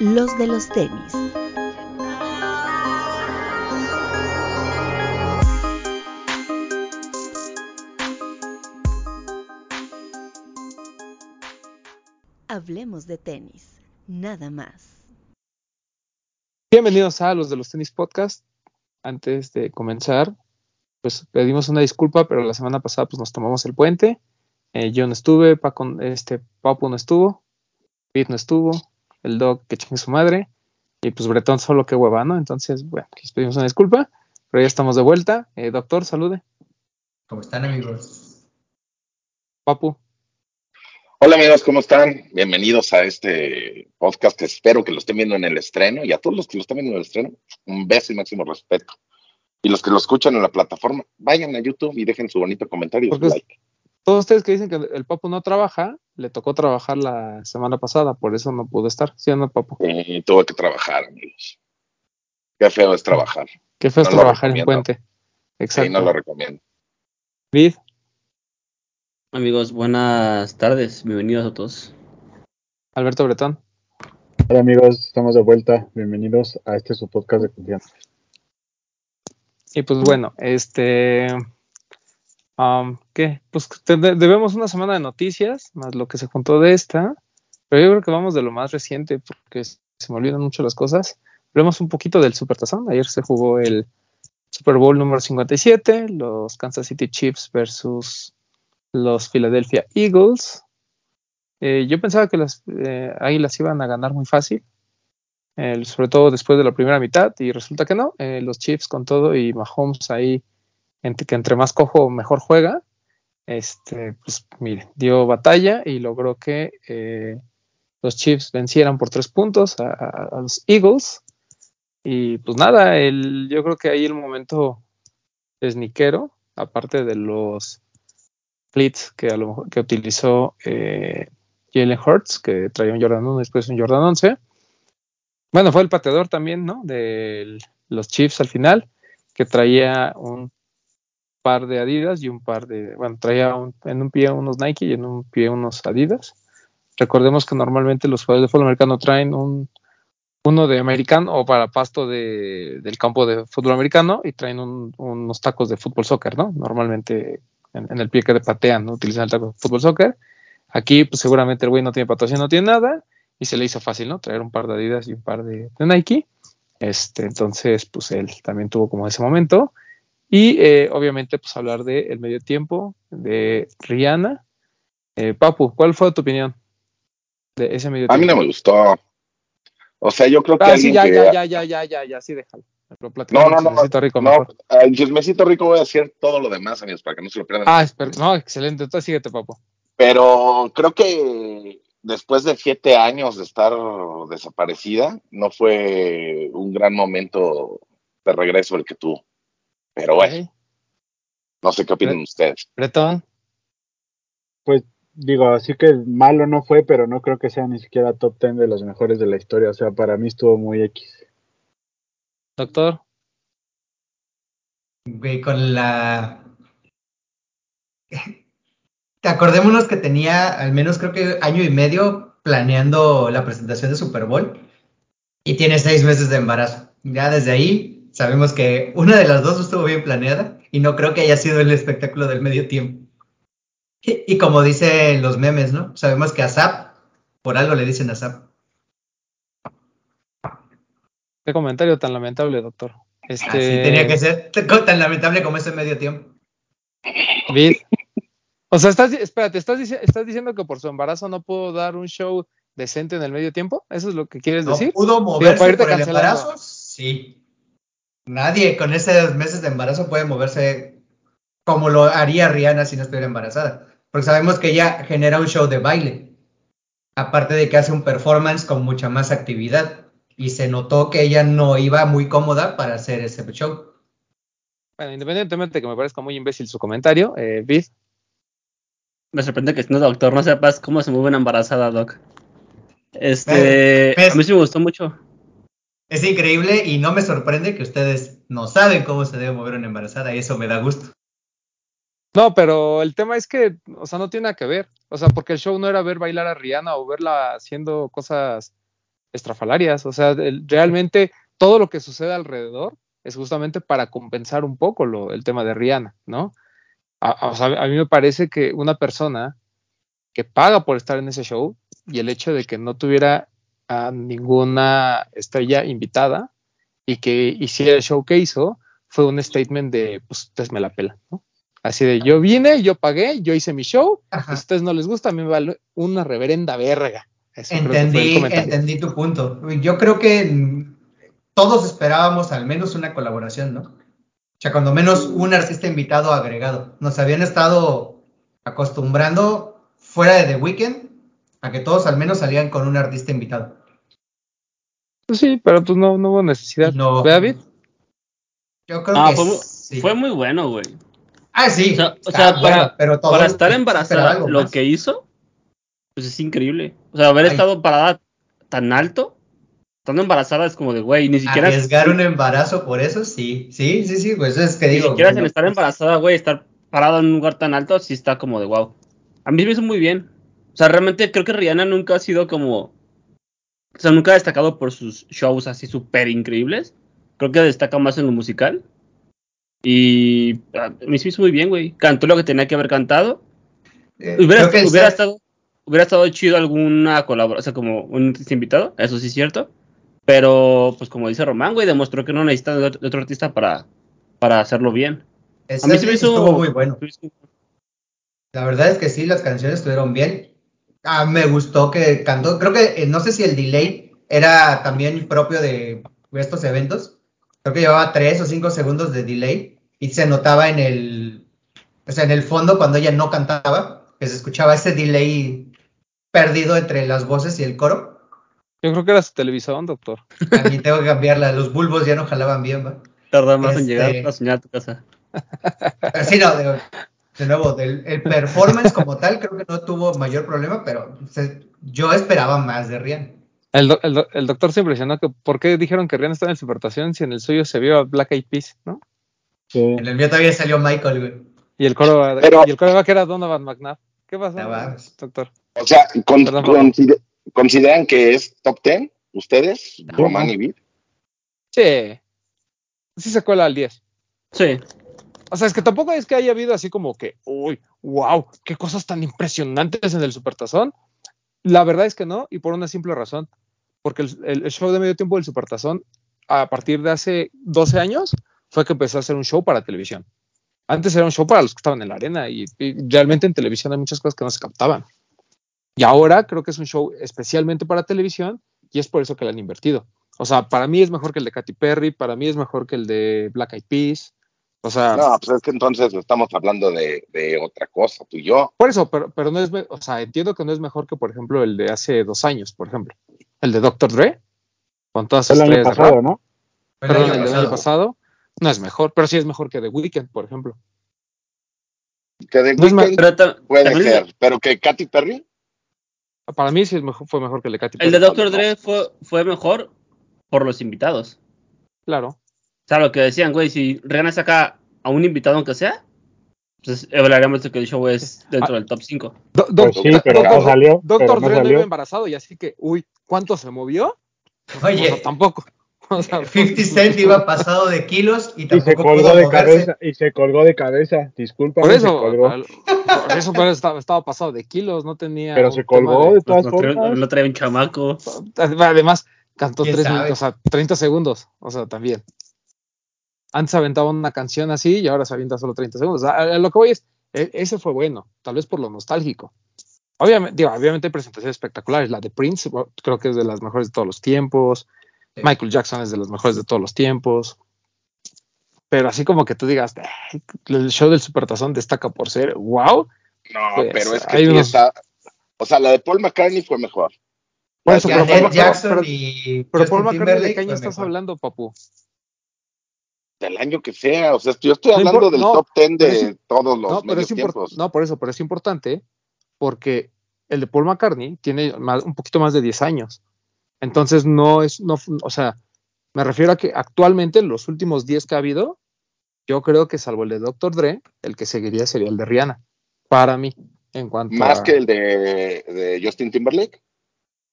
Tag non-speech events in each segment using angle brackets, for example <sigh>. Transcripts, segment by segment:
los de los tenis. Hablemos de tenis, nada más. Bienvenidos a los de los tenis podcast. Antes de comenzar, pues pedimos una disculpa, pero la semana pasada pues nos tomamos el puente. Eh, yo no estuve, Paco, este, Papu no estuvo, Pete no estuvo, el dog que chingue su madre, y pues Bretón solo que hueva, ¿no? Entonces, bueno, les pedimos una disculpa, pero ya estamos de vuelta. Eh, doctor, salude. ¿Cómo están, amigos? Papu. Hola amigos, ¿cómo están? Bienvenidos a este podcast que espero que lo estén viendo en el estreno y a todos los que lo están viendo en el estreno, un beso y máximo respeto. Y los que lo escuchan en la plataforma, vayan a YouTube y dejen su bonito comentario y su like. Todos ustedes que dicen que el Papu no trabaja, le tocó trabajar la semana pasada, por eso no pudo estar. ¿Sí o no, Papu? Sí, tuve que trabajar, amigos. Qué feo es trabajar. Qué feo es trabajar en puente. Exacto. Sí, no lo recomiendo. Vid. Amigos, buenas tardes. Bienvenidos a todos. Alberto Bretón. Hola amigos, estamos de vuelta. Bienvenidos a este su podcast de confianza. Y pues bueno, este ¿Qué? Pues debemos una semana de noticias, más lo que se juntó de esta, pero yo creo que vamos de lo más reciente, porque se me olvidan mucho las cosas. Hablemos un poquito del Supertazón. Ayer se jugó el Super Bowl número 57, los Kansas City Chiefs versus los Philadelphia Eagles. Eh, yo pensaba que las eh, Águilas iban a ganar muy fácil, sobre todo después de la primera mitad, y resulta que no. Eh, los Chiefs con todo y Mahomes ahí que entre más cojo mejor juega, este, pues mire, dio batalla y logró que eh, los Chiefs vencieran por tres puntos a, los Eagles. Y pues nada, yo creo que ahí el momento esniquero, aparte de los fleets que, a lo, que utilizó eh, Jalen Hurts, que traía un Jordan 1 después un Jordan 11. Bueno, fue el pateador también, ¿no? De los Chiefs al final, que traía un par de Adidas y un par de, bueno, traía en un pie unos Nike y en un pie unos Adidas. Recordemos que normalmente los jugadores de fútbol americano traen un, uno de americano o para pasto de, del campo de fútbol americano y traen unos tacos de fútbol soccer, ¿no? Normalmente en, el pie que patean, ¿no? Utilizan el taco de fútbol soccer. Aquí, pues seguramente el güey no tiene patrocinio, no tiene nada y se le hizo fácil, ¿no? Traer un par de Adidas y un par de, de Nike. Este, entonces, pues él también tuvo como ese momento. Y eh, obviamente, pues hablar del el medio tiempo de Rihanna. Eh, Papu, ¿cuál fue tu opinión de ese medio tiempo? A mí no me gustó. O sea, yo creo que. Ah, sí, ya, ya, ya, ya, ya, ya, ya, sí, déjalo. No, no, no. Rico no, chismecito rico voy a decir todo lo demás, amigos, para que no se lo pierdan. Ah, espera, no, excelente. Entonces síguete, Papu. Pero creo que después de siete años de estar desaparecida, no fue un gran momento de regreso el que tuvo. Pero bueno, no sé qué opinan ustedes. Bretón. Pues digo, así que malo no fue, pero no creo que sea ni siquiera top 10 de los mejores de la historia. O sea, para mí estuvo muy X. Doctor. con la. <laughs> Acordémonos que tenía al menos creo que año y medio planeando la presentación de Super Bowl y tiene seis meses de embarazo. Ya desde ahí Sabemos que una de las dos estuvo bien planeada y no creo que haya sido el espectáculo del medio tiempo. Y, como dicen los memes, ¿no? Sabemos que a Zap, por algo le dicen a Zap. Qué comentario tan lamentable, doctor. Este... Así tenía que ser tan lamentable como ese medio tiempo. O sea, estás, espérate, ¿estás, ¿estás diciendo que por su embarazo no pudo dar un show decente en el medio tiempo? ¿Eso es lo que quieres decir? ¿Pudo moverse por el embarazo? Sí. Nadie con esos meses de embarazo puede moverse como lo haría Rihanna si no estuviera embarazada. Porque sabemos que ella genera un show de baile. Aparte de que hace un performance con mucha más actividad. Y se notó que ella no iba muy cómoda para hacer ese show. Bueno, independientemente de que me parezca muy imbécil su comentario, eh, Me sorprende que siendo doctor no sepas cómo se mueve una embarazada, Doc. Este, a mí sí me gustó mucho. Es increíble y no me sorprende que ustedes no saben cómo se debe mover una embarazada y eso me da gusto. No, pero el tema es que, o sea, no tiene nada que ver. O sea, porque el show no era ver bailar a Rihanna o verla haciendo cosas estrafalarias. O sea, realmente todo lo que sucede alrededor es justamente para compensar un poco el tema de Rihanna, ¿no? O sea, a mí me parece que una persona que paga por estar en ese show y el hecho de que no tuviera a ninguna estrella invitada y que hiciera el show que hizo fue un statement de, pues ustedes me la pelan, ¿no? Así de, yo vine, yo pagué, yo hice mi show, Ajá. a ustedes no les gusta, a mí me vale una reverenda verga. Eso Entendí, entendí tu punto. Yo creo que todos esperábamos al menos una colaboración, ¿no? O sea, cuando menos un artista invitado agregado. Nos habían estado acostumbrando fuera de The Weeknd a que todos al menos salían con un artista invitado. Pues sí, pero pues no, no hubo necesidad. No. ¿Ve, David? Yo creo Ah, que fue, sí. fue muy bueno, güey. Ah, sí. O sea, o está sea, bueno, para, pero todo para estar embarazada, lo más. que hizo, pues es increíble. O sea, haber Ay. estado parada tan alto, estando embarazada, es como de, güey, ni siquiera. Arriesgar un embarazo por eso, sí. Sí, sí, sí, pues es que Ni digo. siquiera bueno, sin estar embarazada, güey, estar parado en un lugar tan alto, sí está como de wow. A mí me hizo muy bien. O sea, realmente creo que Rihanna nunca ha sido como. O sea, nunca ha destacado por sus shows así súper increíbles. Creo que destaca más en lo musical. Y a mí se me hizo muy bien, güey. Cantó lo que tenía que haber cantado. eh, Hubiera, estado, hubiera estado chido alguna colaboración, o sea, como un invitado, eso sí es cierto. Pero, pues como dice Román, güey, demostró que no necesita de otro, artista para, para hacerlo bien. el A mí se me hizo estuvo muy bueno. La verdad es que sí, las canciones estuvieron bien. Ah, me gustó que cantó. Creo que eh, no sé si el delay era también propio de estos eventos. Creo que llevaba tres o cinco segundos de delay y se notaba en el, o sea, en el fondo cuando ella no cantaba, que se escuchaba ese delay perdido entre las voces y el coro. Yo creo que era su televisión, doctor. También tengo que cambiarla. Los bulbos ya no jalaban bien, ¿va? Tarda más en Este- llegar a soñar a tu casa. Pero sí, no, de, de nuevo, del, el performance como tal creo que no tuvo mayor problema, pero se- yo esperaba más de Rihanna. El, do- el do- el doctor se impresionó que por qué dijeron que Rihanna estaba en Supertación si en el suyo se vio a Black Eyed Peas, ¿no? Sí. En el mío todavía salió Michael, güey. Y el coro, Pero- y el coro que era Donovan McNabb. ¿Qué pasó, doctor? O sea, con- Perdón, consider- ¿consideran que es top 10 ustedes, Román y Vid? Sí. Sí se cuela al 10. Sí. O sea, es que tampoco es que haya habido así como que, uy, wow, qué cosas tan impresionantes en el Supertazón. La verdad es que no, y por una simple razón. Porque el, show de medio tiempo del Supertazón, a partir de hace 12 años, fue que empezó a ser un show para televisión. Antes era un show para los que estaban en la arena, y, y realmente en televisión hay muchas cosas que no se captaban. Y ahora creo que es un show especialmente para televisión, y es por eso que le han invertido. O sea, para mí es mejor que el de Katy Perry, para mí es mejor que el de Black Eyed Peas. O sea, No, pues es que entonces estamos hablando de, de otra cosa, tú y yo. Por eso, pero, pero no es, o sea, entiendo que no es mejor que, por ejemplo, el de hace dos años, por ejemplo. El de Dr. Dre, con todas sus el año pasado, rap. ¿no? Fue el Perdón, año el del pasado. año pasado, no es mejor, pero sí es mejor que The Weeknd, por ejemplo. Que de No es Weeknd Pero ta- puede ser, pero que Katy Perry, Para mí sí es mejor, fue mejor que el de Katy El de Perry. Dr. Dre fue, fue mejor por los invitados. Claro. O sea, lo que decían, güey, si Rihanna saca a un invitado aunque sea, pues hablaríamos de que el show es dentro del top 5. Do- do- Pues sí, pero Doctor- no salió. No Dre no salió. iba embarazado y así que, uy, ¿cuánto se movió? <laughs> O sea, Oye, tampoco. O sea, 50 Cent iba pasado de kilos y Y se tampoco colgó pudo de moverse. cabeza. Y se colgó de cabeza. Disculpa. Por se eso, colgó. al- por eso pero estaba, estaba pasado de kilos, no tenía. Pero se colgó de- de todas No, formas. no trae un chamaco. Además, cantó ¿Quién tres o sea, 30 segundos. O sea, también. Antes aventaba una canción así y ahora se avienta solo 30 segundos. A, a lo que voy es, e- ese fue bueno, tal vez por lo nostálgico. Obviamente, digo, obviamente hay presentaciones espectaculares. La de Prince bueno, creo que es de las mejores de todos los tiempos. Sí. Michael Jackson es de las mejores de todos los tiempos. Pero así como que tú digas, "Ay, el show del Supertazón destaca por ser wow. no, Pues, pero es que hay sí unos- está, o sea, la de Paul McCartney fue mejor. Por La eso, de pero, Paul- Jackson pero- y pero Paul McCartney, ¿de qué año estás mejor. hablando, papu? Del año que sea, o sea, yo estoy No hablando impor- del no, top 10 pero de es- todos los No, medios tiempos. no, por eso, pero es importante porque el de Paul McCartney tiene más- un poquito más de 10 años. Entonces no es, no, o sea, me refiero a que actualmente los últimos 10 que ha habido, yo creo que salvo el de Dr. Dre, el que seguiría sería el de Rihanna, para mí, en cuanto Más a... que el de, de Justin Timberlake.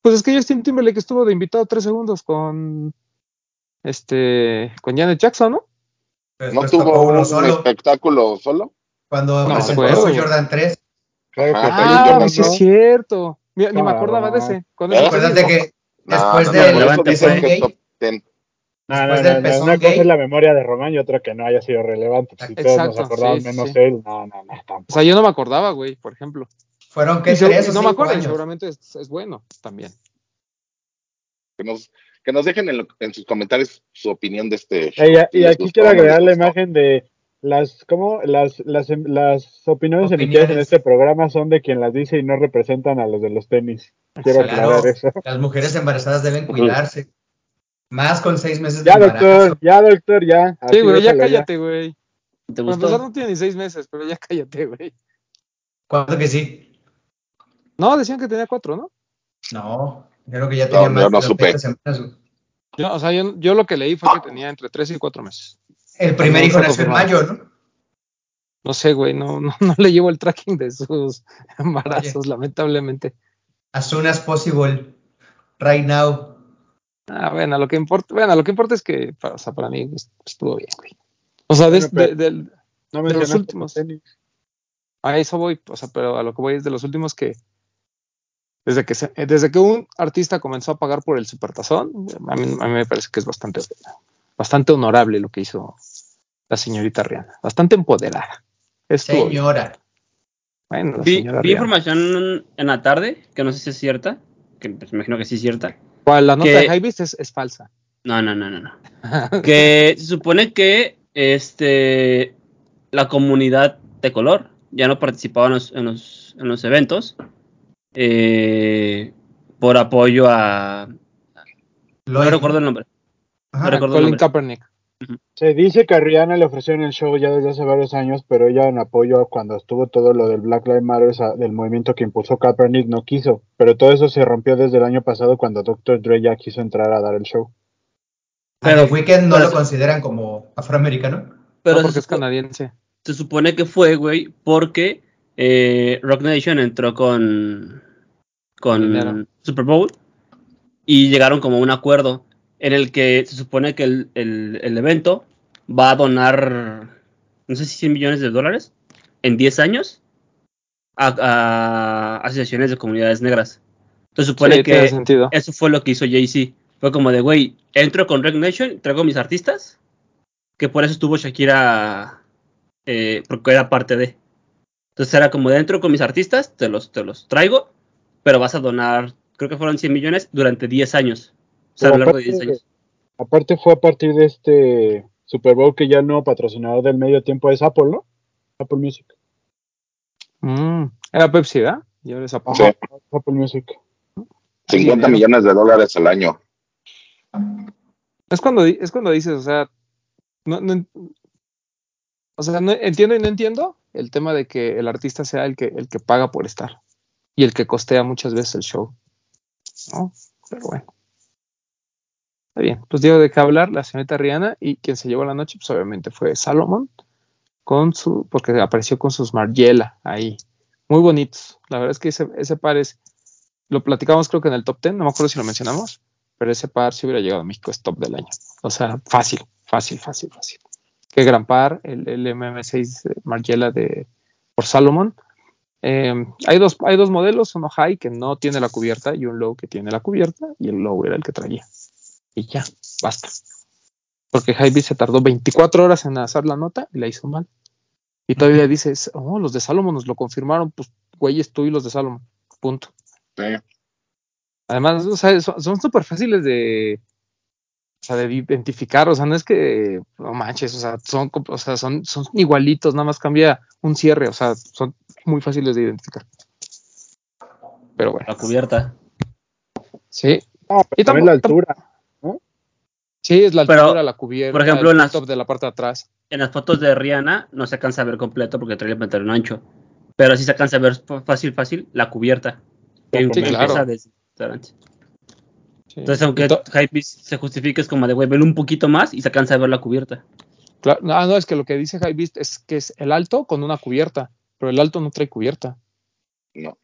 Pues es que Justin Timberlake estuvo de invitado tres segundos con este con Janet Jackson, ¿no? ¿No tuvo uno un solo espectáculo solo? cuando No, presentó fue, su. Jordan 3. Claro Ah, Jordan, sí ¿no? es cierto. Ni, ni me acordaba de ese. Acuérdate que No, después no, del pezón gay, top 10. No, Después no, del pezón una cosa es la memoria de Román y otra que no haya sido relevante. Si todos nos Exacto, acordamos sí, menos sí. él, no, no, no, tampoco. O sea, yo no me acordaba, güey, por ejemplo. fueron que tres o no me acuerdo, seguramente es, es bueno también. Que nos, que nos dejen en, lo- en sus comentarios su opinión de este show. Y aquí quiero agregar la imagen de las, ¿cómo? Las, las, las opiniones, emitidas en este programa son de quien las dice y no representan a los de los tenis. Quiero Exacto. aclarar Claro, eso. las mujeres embarazadas deben cuidarse. Más con seis meses de Ya, embarazo. doctor, ya, doctor, ya. Sí, güey, ya cállate, güey. ¿Te gustó? no tiene ni seis meses, pero ya cállate, güey. ¿Cuándo que sí? No, decían que tenía cuatro, ¿no? No, creo que ya No, tenía yo más no de supe. 30 semanas. güey. Yo, o sea, yo, yo lo que leí fue que tenía entre tres y cuatro meses. El primer hijo nació en mayo, ¿no? No sé, güey, no, no, <laughs> no le llevo el tracking de sus <laughs> embarazos, lamentablemente. As soon as possible. Right now. Ah, bueno, lo que importa, bueno, lo que importa es que, para, o sea, para mí est- estuvo bien, güey. O sea, de- No de los últimos. tenis. a eso voy, o sea, pero a lo que voy es de los últimos que, desde que, se- eh, desde que un artista comenzó a pagar por el supertazón, a mí, a mí me parece que es bastante, bastante honorable lo que hizo la señorita Rihanna, bastante empoderada. Señora. Bueno, la Vi, señora vi Rihanna. información en la tarde, que no sé si es cierta, que pues, me imagino que sí es cierta. ¿Cuál? La nota que- de Hypebeast es, es falsa. No, no, no, no, no. <laughs> que se supone que este la comunidad de color ya no participaba en los, en los, en los eventos eh, por apoyo a no recuerdo el nombre Ajá. no recuerdo el Colin nombre. Kaepernick. Se dice que a Rihanna le ofrecieron el show ya desde hace varios años, pero ella en apoyo a cuando estuvo todo lo del Black Lives Matter, del movimiento que impulsó Kaepernick, no quiso. Pero todo eso se rompió desde el año pasado cuando Dr. Dre ya quiso entrar a dar el show. Pero Pero- Weekend no pero lo consideran como afroamericano. pero no, se, porque es canadiense. se supone que fue güey porque eh, Rock Nation entró con con. Super Bowl y llegaron como a un acuerdo en el que se supone que el, el- el evento va a donar, no sé si 100 millones de dólares en 10 años a, a asociaciones de comunidades negras. Entonces supone Sí, que eso fue lo que hizo Jay-Z. Fue como de, güey, entro con Red Nation, traigo mis artistas, que por eso estuvo Shakira, eh, porque era parte de. Entonces era como de, entro con mis artistas, te los, te los traigo, pero vas a donar, creo que fueron 100 millones durante 10 años. O sea, a lo largo de 10 aparte- años. Aparte fue a partir de este Super Bowl que ya el nuevo patrocinador del medio tiempo es Apple, ¿no? Apple Music. Mm, era Pepsi, ¿verdad? Y ahora es Apple. Sí. Apple Music. 50 millones de dólares al año. Es cuando, di- es cuando dices, o sea, no, no o sea, no entiendo y no entiendo el tema de que el artista sea el que, el que paga por estar y el que costea muchas veces el show. ¿no? Pero bueno. Está bien. Pues dio de qué hablar la señorita Rihanna y quien se llevó la noche, pues obviamente fue Salomon con su, porque apareció con sus Margiela ahí. Muy bonitos. La verdad es que ese, ese par es, lo platicamos creo que en el top 10, no me acuerdo si lo mencionamos, pero ese par si hubiera llegado a México es top del año. O sea, fácil, fácil, fácil, fácil. Qué gran par, el, el MM6 Margiela de por Salomon. Eh, hay, dos, hay dos modelos, uno high que no tiene la cubierta y un low que tiene la cubierta y el low era el que traía. Y ya, basta. Porque Hybe se tardó 24 horas en hacer la nota y la hizo mal. Y todavía dices, oh, los de Salomon nos lo confirmaron, pues güeyes tú y los de Salomon. Punto. Sí. Además, o sea, son son súper fáciles de, o sea, de identificar, o sea, no es que, no manches, o sea, son, o sea, son, son igualitos, nada más cambia un cierre, o sea, son muy fáciles de identificar. Pero bueno, La cubierta. sí, Ah, pero Y también la altura. sí, es la Pero, altura, la cubierta, por ejemplo, el en las- top de la parte de atrás. En las fotos de Rihanna no se alcanza a ver completo porque trae el pantalón ancho. Pero sí se alcanza a ver fácil, fácil la cubierta. Que Sí, claro. desde adelante. Sí. Entonces, aunque Y Hypebeast se justifique, es como de, güey, velo un poquito más y se alcanza a ver la cubierta. claro, no, no, es que lo que dice Hypebeast es que es el alto con una cubierta, pero el alto no trae cubierta. No.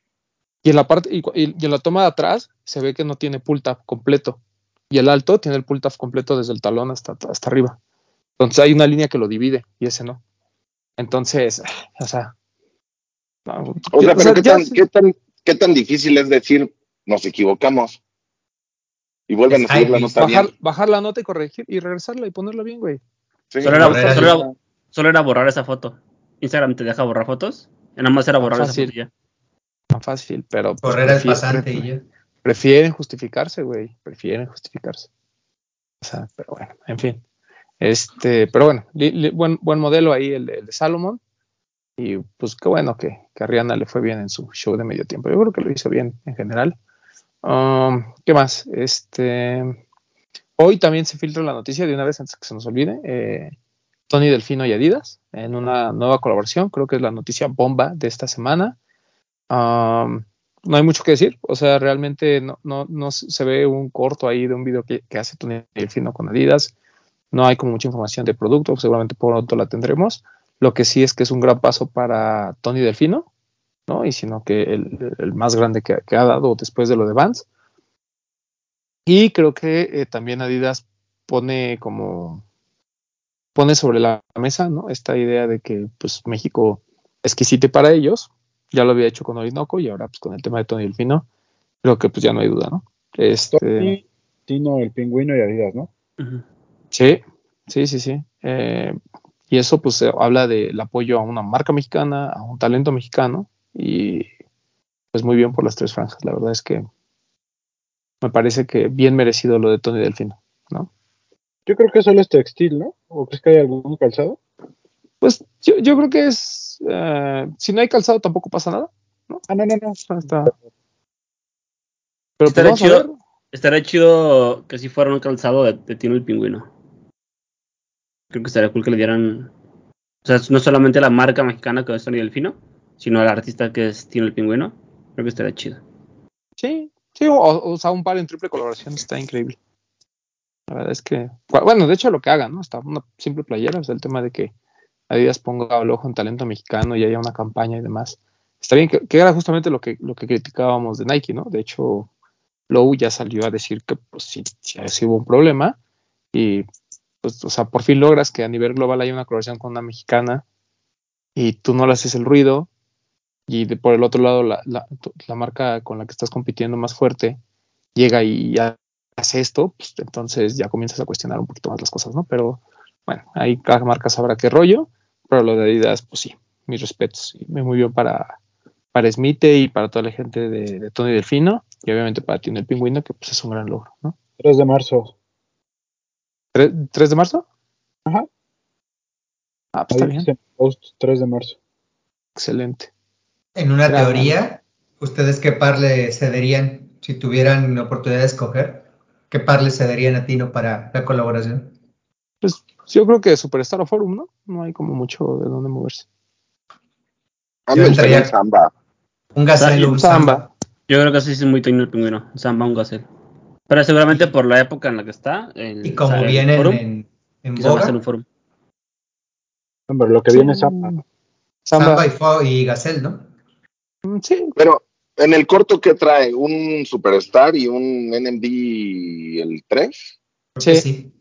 Y en la parte, y, y en la toma de atrás se ve que no tiene pull tab completo. Y el alto tiene el pull tab completo desde el talón hasta, hasta arriba. Entonces hay una línea que lo divide y ese no. Entonces, o sea. no, O sea, o pero sea, ¿qué ya tan, sí- qué, tan, ¿qué tan difícil es decir nos equivocamos? Y vuelven a subir la nota bajar, bien. bajar la nota y corregir y regresarla y ponerla bien, güey. Sí, Solo era, Correr solo, al- era, solo era borrar esa foto. Instagram te deja borrar fotos. Y nada más era borrar esa fácil. foto y ya. Tan fácil, pero. pues, Correr al prefiere- pasante y ya. prefieren justificarse, güey, prefieren justificarse. O sea, pero bueno, en fin. Este, pero bueno, li- li- buen, buen modelo ahí el de, el de Salomon. Y pues qué bueno que, que a Rihanna le fue bien en su show de medio tiempo. Yo creo que lo hizo bien en general. Um, ¿Qué más? Este, hoy también se filtra la noticia de una vez antes que se nos olvide. eh, Tony Delfino y Adidas en una nueva colaboración. Creo que es la noticia bomba de esta semana. Um, no hay mucho que decir, o sea, realmente no, no, no se ve un corto ahí de un video que, que hace Tony Delfino con Adidas, no hay como mucha información de producto, seguramente pronto la tendremos, lo que sí es que es un gran paso para Tony Delfino, ¿no? Y sino que el, el más grande que, que, ha dado después de lo de Vans. Y creo que eh, también Adidas pone como, pone sobre la mesa, ¿no? Esta idea de que pues México exquisite para ellos, ya lo había hecho con Orinoco y ahora pues con el tema de Tony Delfino, creo que pues ya no hay duda, ¿no? Este, Tony, Tino, el pingüino y Adidas, ¿no? Sí, sí, sí, sí. Eh, y eso pues habla del apoyo a una marca mexicana, a un talento mexicano y pues muy bien por las tres franjas. La verdad es que me parece que bien merecido lo de Tony Delfino, ¿no? Yo creo que solo es textil, ¿no? ¿O crees que hay algún calzado? Pues yo, yo creo que es, eh, si no hay calzado tampoco pasa nada, ¿no? Ah, no, no, no. Sea, está- Pero pues chido. Estaría chido que si fuera un calzado de, de Tino el Pingüino. Creo que estaría cool que le dieran. O sea, no solamente la marca mexicana que es Tony Delfino, sino el artista que es Tino el Pingüino. Creo que estaría chido. Sí, sí, o, sea, un par en triple colaboración está increíble. La verdad es que, bueno, de hecho lo que hagan, ¿no? Está una simple playera, o sea, el tema de que Adidas ponga el ojo en talento mexicano y haya una campaña y demás. Está bien, que, que era justamente lo que, lo que criticábamos de Nike, ¿no? De hecho, Lowe ya salió a decir que pues sí, sí, sí hubo un problema y pues, o sea, por fin logras que a nivel global haya una colaboración con una mexicana y tú no le haces el ruido y de, por el otro lado la, la, la, marca con la que estás compitiendo más fuerte llega y hace esto, pues entonces ya comienzas a cuestionar un poquito más las cosas, ¿no? Pero bueno, ahí cada marca sabrá qué rollo, pero lo de Adidas, pues sí, mis respetos, y muy bien para, para Smith y para toda la gente de, de Tony Delfino, y obviamente para Tino el Pingüino, que pues es un gran logro, ¿no? 3 de marzo. ¿3, 3 de marzo? Ajá. Ah, pues Ahí está bien. Post 3 de marzo. Excelente. En una Gran teoría, ¿ustedes qué par le cederían si tuvieran la oportunidad de escoger? ¿Qué par le cederían a Tino para la colaboración? Pues yo creo que Superstar o Forum, ¿no? No hay como mucho de dónde moverse. A mí me gustaría un samba. Un gazelle o un samba. samba. Yo creo que sí es muy Tino el pingüino. Un samba, un gazelle. Pero seguramente por la época en la que está. El, y como forum, en, en quizá va a ser un forum. Hombre, lo que sí. viene es samba. Samba, samba y, y gazelle, ¿no? Sí. Pero en el corto, ¿qué trae? ¿Un Superstar y un NMD el 3? Sí. sí.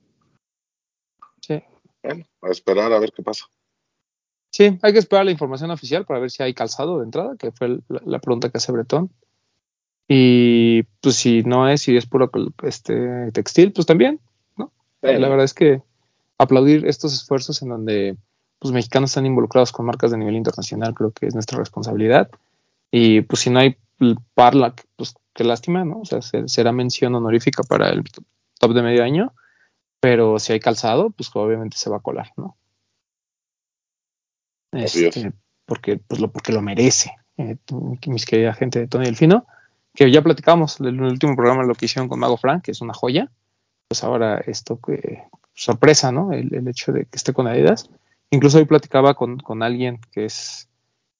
Sí. Bueno, a esperar a ver qué pasa. Sí, hay que esperar la información oficial para ver si hay calzado de entrada, que fue la, la pregunta que hace Bretón. Y pues si no es, si es puro este, textil, pues también, ¿no? Sí. La verdad es que aplaudir estos esfuerzos en donde pues mexicanos están involucrados con marcas de nivel internacional, creo que es nuestra responsabilidad. Y pues si no hay parla, pues qué lástima, ¿no? O sea, será mención honorífica para el top de medio año, pero si hay calzado, pues obviamente se va a colar, ¿no? Este, porque, pues lo, porque lo merece, eh, mis querida gente de Tony Delfino, que ya platicamos en el último programa lo que hicieron con Mago Frank, que es una joya, pues ahora esto que sorpresa, ¿no? El, el hecho de que esté con Adidas. Incluso hoy platicaba con, con alguien que es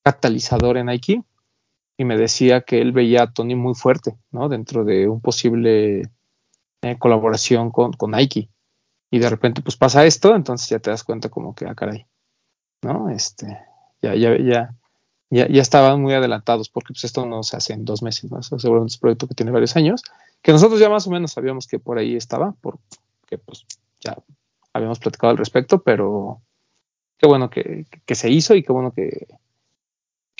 catalizador en Nike y me decía que él veía a Tony muy fuerte, ¿no? Dentro de un posible eh, colaboración con, con, Nike. Y de repente, pues pasa esto, entonces ya te das cuenta como que, ah, caray, ¿no? Este, ya, ya, ya, ya, ya estaban muy adelantados, porque pues esto no se hace en dos meses, ¿no? Seguramente es un proyecto que tiene varios años, que nosotros ya más o menos sabíamos que por ahí estaba, porque pues ya habíamos platicado al respecto, pero qué bueno que, que se hizo y qué bueno que,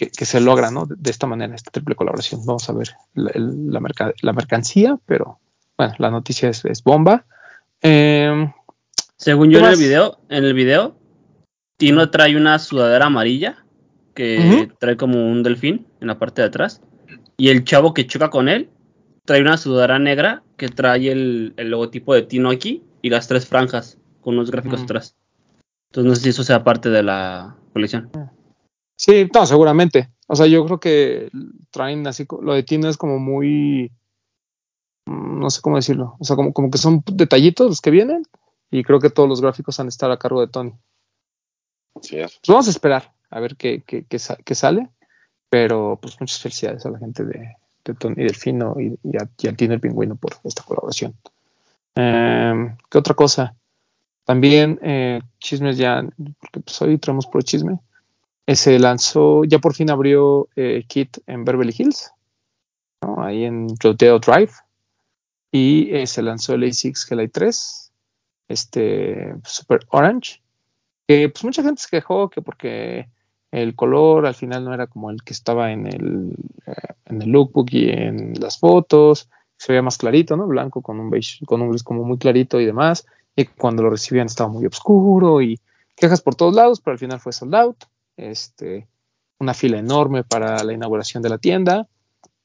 que, que se logra, ¿no? De, de, esta manera, esta triple colaboración. Vamos a ver la, el, la, merca, la mercancía, pero bueno, la noticia es, es bomba. Eh, Según yo en el video, en el video, Tino trae una sudadera amarilla que uh -huh. trae como un delfín en la parte de atrás. Y el chavo que choca con él trae una sudadera negra que trae el, el logotipo de Tino aquí y las tres franjas con unos gráficos uh -huh. atrás. Entonces no sé si eso sea parte de la colección. Sí, no, seguramente. O sea, yo creo que traen así, lo de Tino es como muy, no sé cómo decirlo, o sea, como, como que son detallitos los que vienen y creo que todos los gráficos han de estar a cargo de Tony. Sí, es. Pues vamos a esperar a ver qué, qué, qué, qué, sale, pero pues muchas felicidades a la gente de, de Tony Delfino y, y, a, y a Tino el Pingüino por esta colaboración. Eh, ¿Qué otra cosa? También eh, chismes ya, porque pues hoy traemos por chisme. Eh, se lanzó, ya por fin abrió eh, Kit en Beverly Hills, ahí en Rodeo Drive, y eh, se lanzó el A6 Gelai 3, este Super Orange, que pues mucha gente se quejó que porque el color al final no era como el que estaba en el, en el lookbook y en las fotos, se veía más clarito, ¿no? Blanco con un beige, con un gris como muy clarito y demás, y cuando lo recibían estaba muy oscuro y quejas por todos lados, pero al final fue sold out este, una fila enorme para la inauguración de la tienda.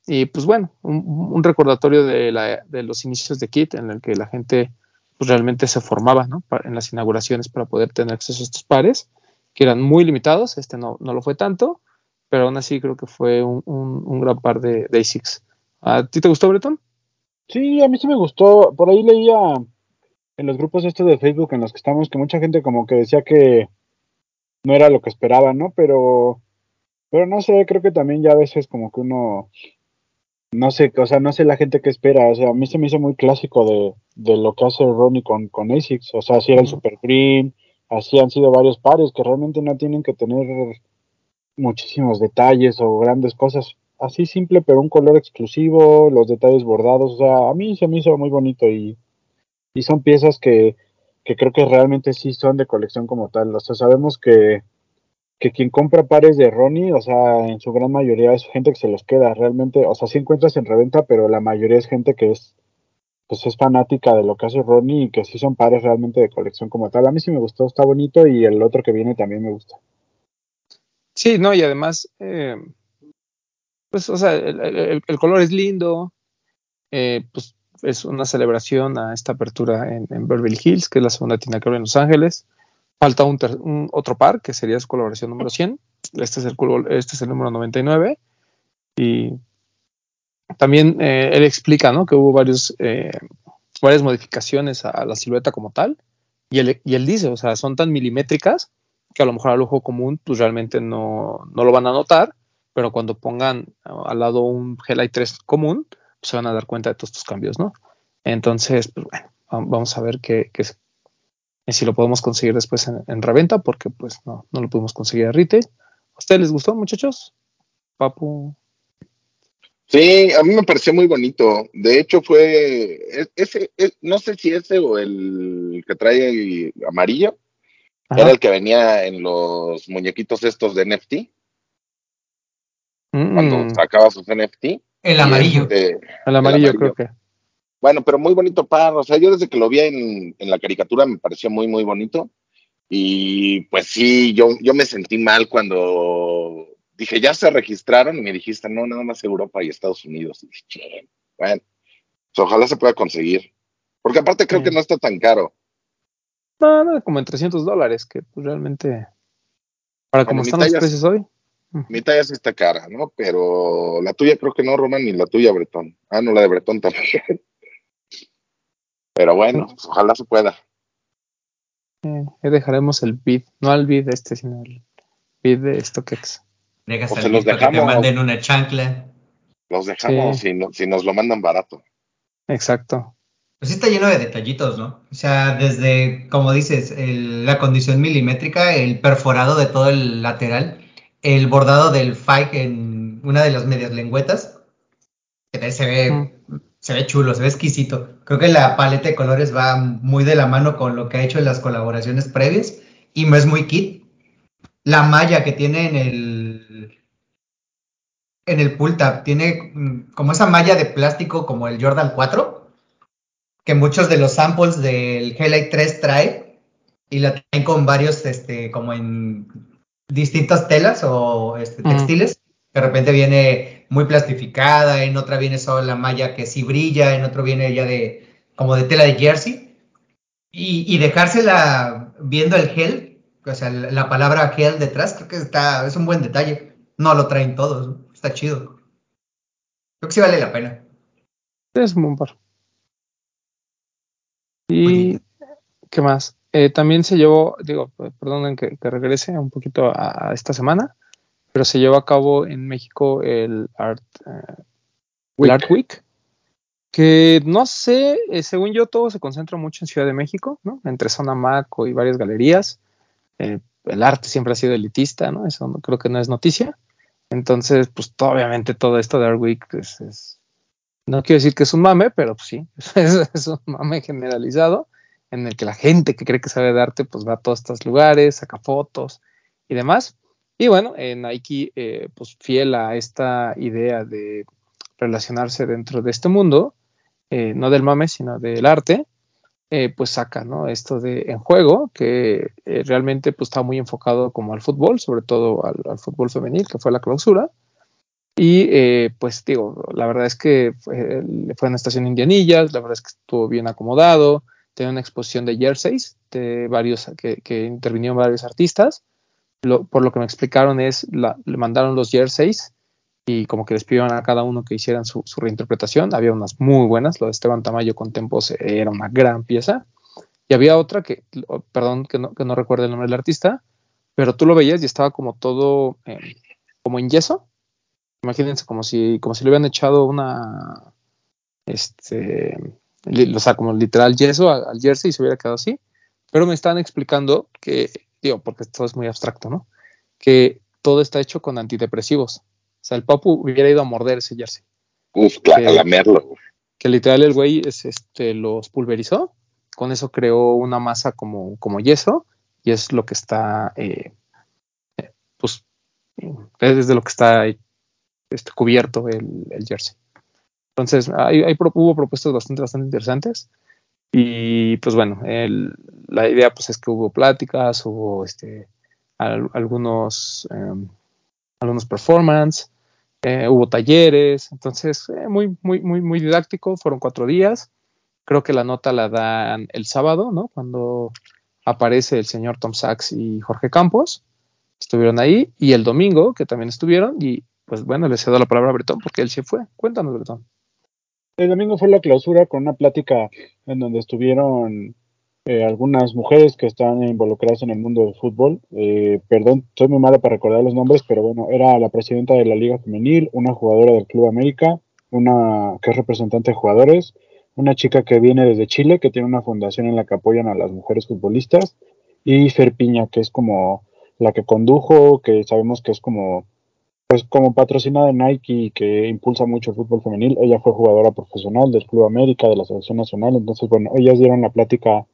Y pues bueno, un, recordatorio de, la, los inicios de Kit en el que la gente pues, realmente se formaba ¿no? en las inauguraciones para poder tener acceso a estos pares, que eran muy limitados, este no, no lo fue tanto, pero aún así creo que fue un gran par de, de ASICs. ¿A ti te gustó, Breton? Sí, a mí sí me gustó. Por ahí leía en los grupos estos de Facebook en los que estamos que mucha gente como que decía que no era lo que esperaba, ¿no? Pero, pero no sé, creo que también ya a veces como que uno, no sé, o sea, no sé la gente que espera, o sea, a mí se me hizo muy clásico de, de lo que hace Ronnie con, con ASICS, o sea, así era el Super Green, así han sido varios pares que realmente no tienen que tener muchísimos detalles o grandes cosas, así simple, pero un color exclusivo, los detalles bordados, o sea, a mí se me hizo muy bonito y, y son piezas que, que creo que realmente sí son de colección como tal. O sea, sabemos que, que quien compra pares de Ronnie, o sea, en su gran mayoría es gente que se los queda realmente, o sea, sí encuentras en reventa, pero la mayoría es gente que es pues es fanática de lo que hace Ronnie y que sí son pares realmente de colección como tal. A mí sí me gustó, está bonito y el otro que viene también me gusta. Sí, no, y además, eh, pues, o sea, el, el, el color es lindo, eh, pues es una celebración a esta apertura en, en, Beverly Hills, que es la segunda tienda que abre en Los Ángeles. Falta un, otro par, que sería su colaboración número 100. Este es el, este es el número 99. Y también eh, él explica ¿no? que hubo varios, eh, varias modificaciones a, la silueta como tal. Y él, y él dice, o sea, son tan milimétricas que a lo mejor al ojo común pues realmente no, no lo van a notar, pero cuando pongan al lado un G-Lite 3 común, se van a dar cuenta de todos estos cambios, ¿no? Entonces, pues bueno, vamos a ver qué, qué si lo podemos conseguir después en, en, reventa, porque pues no, no lo pudimos conseguir a retail. ¿A ustedes les gustó, muchachos? Papu. Sí, a mí me pareció muy bonito. De hecho, fue ese, es, no sé si ese o el que trae amarillo, Ajá. era el que venía en los muñequitos estos de NFT. Mm. Cuando sacaba sus NFT. El amarillo. Este, el, amarillo el amarillo, creo que. Bueno, pero muy bonito par. O sea, yo desde que lo vi en, en, la caricatura me pareció muy, muy bonito. Y pues sí, yo, yo me sentí mal cuando dije, ya se registraron y me dijiste, no, nada más Europa y Estados Unidos. Y dije, bueno, pues ojalá se pueda conseguir. Porque aparte creo sí. que no está tan caro. No, no, como en 300 dólares, que pues realmente, para bueno, como están los precios hoy. Mi talla sí está cara, ¿no? Pero la tuya creo que no, Roman, ni la tuya, Bretón. Ah, no, la de Bretón también. <laughs> Pero bueno, pues, ojalá se pueda. Eh, dejaremos el bid, no al bid este, sino el bid de StockX. Dejas o el los dejamos, que te manden una chancla. Los dejamos sí. si, no, si nos lo mandan barato. Exacto. Pues sí está lleno de detallitos, ¿no? O sea, desde, como dices, el, la condición milimétrica, el perforado de todo el lateral, el bordado del Fike en una de las medias lengüetas. Que se ve, se ve chulo, se ve exquisito. Creo que la paleta de colores va muy de la mano con lo que ha hecho en las colaboraciones previas. Y no es muy kit. La malla que tiene en el. En el pull tab. Tiene mm, como esa malla de plástico como el Jordan 4. Que muchos de los samples del Hellite 3 trae. Y la traen con varios, este, como en distintas telas o este, textiles. De repente viene muy plastificada, en otra viene solo la malla que sí brilla, en otro viene ya de como de tela de jersey. Y, y dejársela viendo el gel, o sea, la, la palabra gel detrás, creo que está, es un buen detalle. No lo traen todos, ¿no? está chido. Creo que sí vale la pena. Es un buen par. Y bien. ¿qué más? Eh, también se llevó, digo, eh, perdonen que, que regrese un poquito a, a esta semana, pero se llevó a cabo en México el Art, eh, el Art Week, que no sé, eh, según yo todo se concentra mucho en Ciudad de México, ¿no? Entre Zona Maco y varias galerías. Eh, el arte siempre ha sido elitista, ¿no? Eso no- creo que no es noticia. Entonces, pues obviamente todo esto de Art Week es, es- no quiero decir que es un mame, pero pues sí, <laughs> es, es un mame generalizado en el que la gente que cree que sabe de arte pues va a todos estos lugares, saca fotos y demás. Y bueno, eh, Nike, eh, pues fiel a esta idea de relacionarse dentro de este mundo, eh, no del mame, sino del arte, eh, pues saca ¿no? esto de en juego, que eh, realmente pues está muy enfocado como al fútbol, sobre todo al, al fútbol femenil, que fue la clausura. Y eh, pues digo, la verdad es que fue, fue en la estación Indianillas, la verdad es que estuvo bien acomodado, tenía una exposición de jerseys de varios que, intervinieron varios artistas. Por lo que me explicaron es, la, le mandaron los jerseys y como que les pidieron a cada uno que hicieran su, reinterpretación. Había unas muy buenas, lo de Esteban Tamayo con Tempos era una gran pieza. Y había otra que, perdón, que no, que recuerdo el nombre del artista, pero tú lo veías y estaba como todo eh, como en yeso. Imagínense como si, como si le hubieran echado una, este, o sea, como literal yeso al, al jersey y se hubiera quedado así. Pero me estaban explicando que, digo, porque todo es muy abstracto, ¿no? Que todo está hecho con antidepresivos. O sea, el Papu hubiera ido a morder ese jersey. Uf, claro, a lamerlo. Que literal el güey es, este, los pulverizó. Con eso creó una masa como, como yeso. Y es lo que está, eh, pues, es desde lo que está este, cubierto el, el, jersey. Entonces, hay, hay, hubo propuestas bastante, bastante interesantes. Y pues bueno, el, la idea pues es que hubo pláticas, hubo este, al, algunos, eh, algunos performance, eh, hubo talleres, entonces eh, muy, muy, muy, muy didáctico, fueron cuatro días. Creo que la nota la dan el sábado, ¿no? Cuando aparece el señor Tom Sachs y Jorge Campos, estuvieron ahí, y el domingo, que también estuvieron, y pues bueno, le cedo la palabra a Bretón porque él sí fue. Cuéntanos, Bretón. El domingo fue la clausura con una plática en donde estuvieron eh, algunas mujeres que están involucradas en el mundo del fútbol. Eh, perdón, soy muy malo para recordar los nombres, pero bueno, era la presidenta de la Liga Femenil, una jugadora del Club América, una que es representante de jugadores, una chica que viene desde Chile, que tiene una fundación en la que apoyan a las mujeres futbolistas, y Fer Piña, que es como la que condujo, que sabemos que es como pues como patrocinada de Nike y que impulsa mucho el fútbol femenil, ella fue jugadora profesional del Club América, de la selección nacional, entonces bueno, ellas dieron la plática,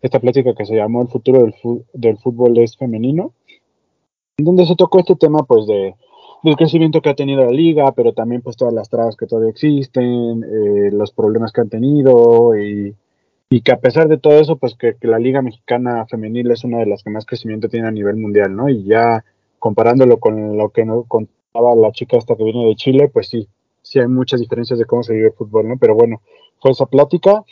esta plática que se llamó El futuro del, del fútbol es femenino, donde se tocó este tema pues de del crecimiento que ha tenido la liga, pero también pues todas las trabas que todavía existen, eh, los problemas que han tenido y, y, que a pesar de todo eso, pues que, que la liga mexicana femenil es una de las que más crecimiento tiene a nivel mundial, ¿no? Y ya comparándolo con lo que no, con, la chica esta que viene de Chile, pues sí, sí hay muchas diferencias de cómo se vive el fútbol, ¿no? Pero bueno, fue esa plática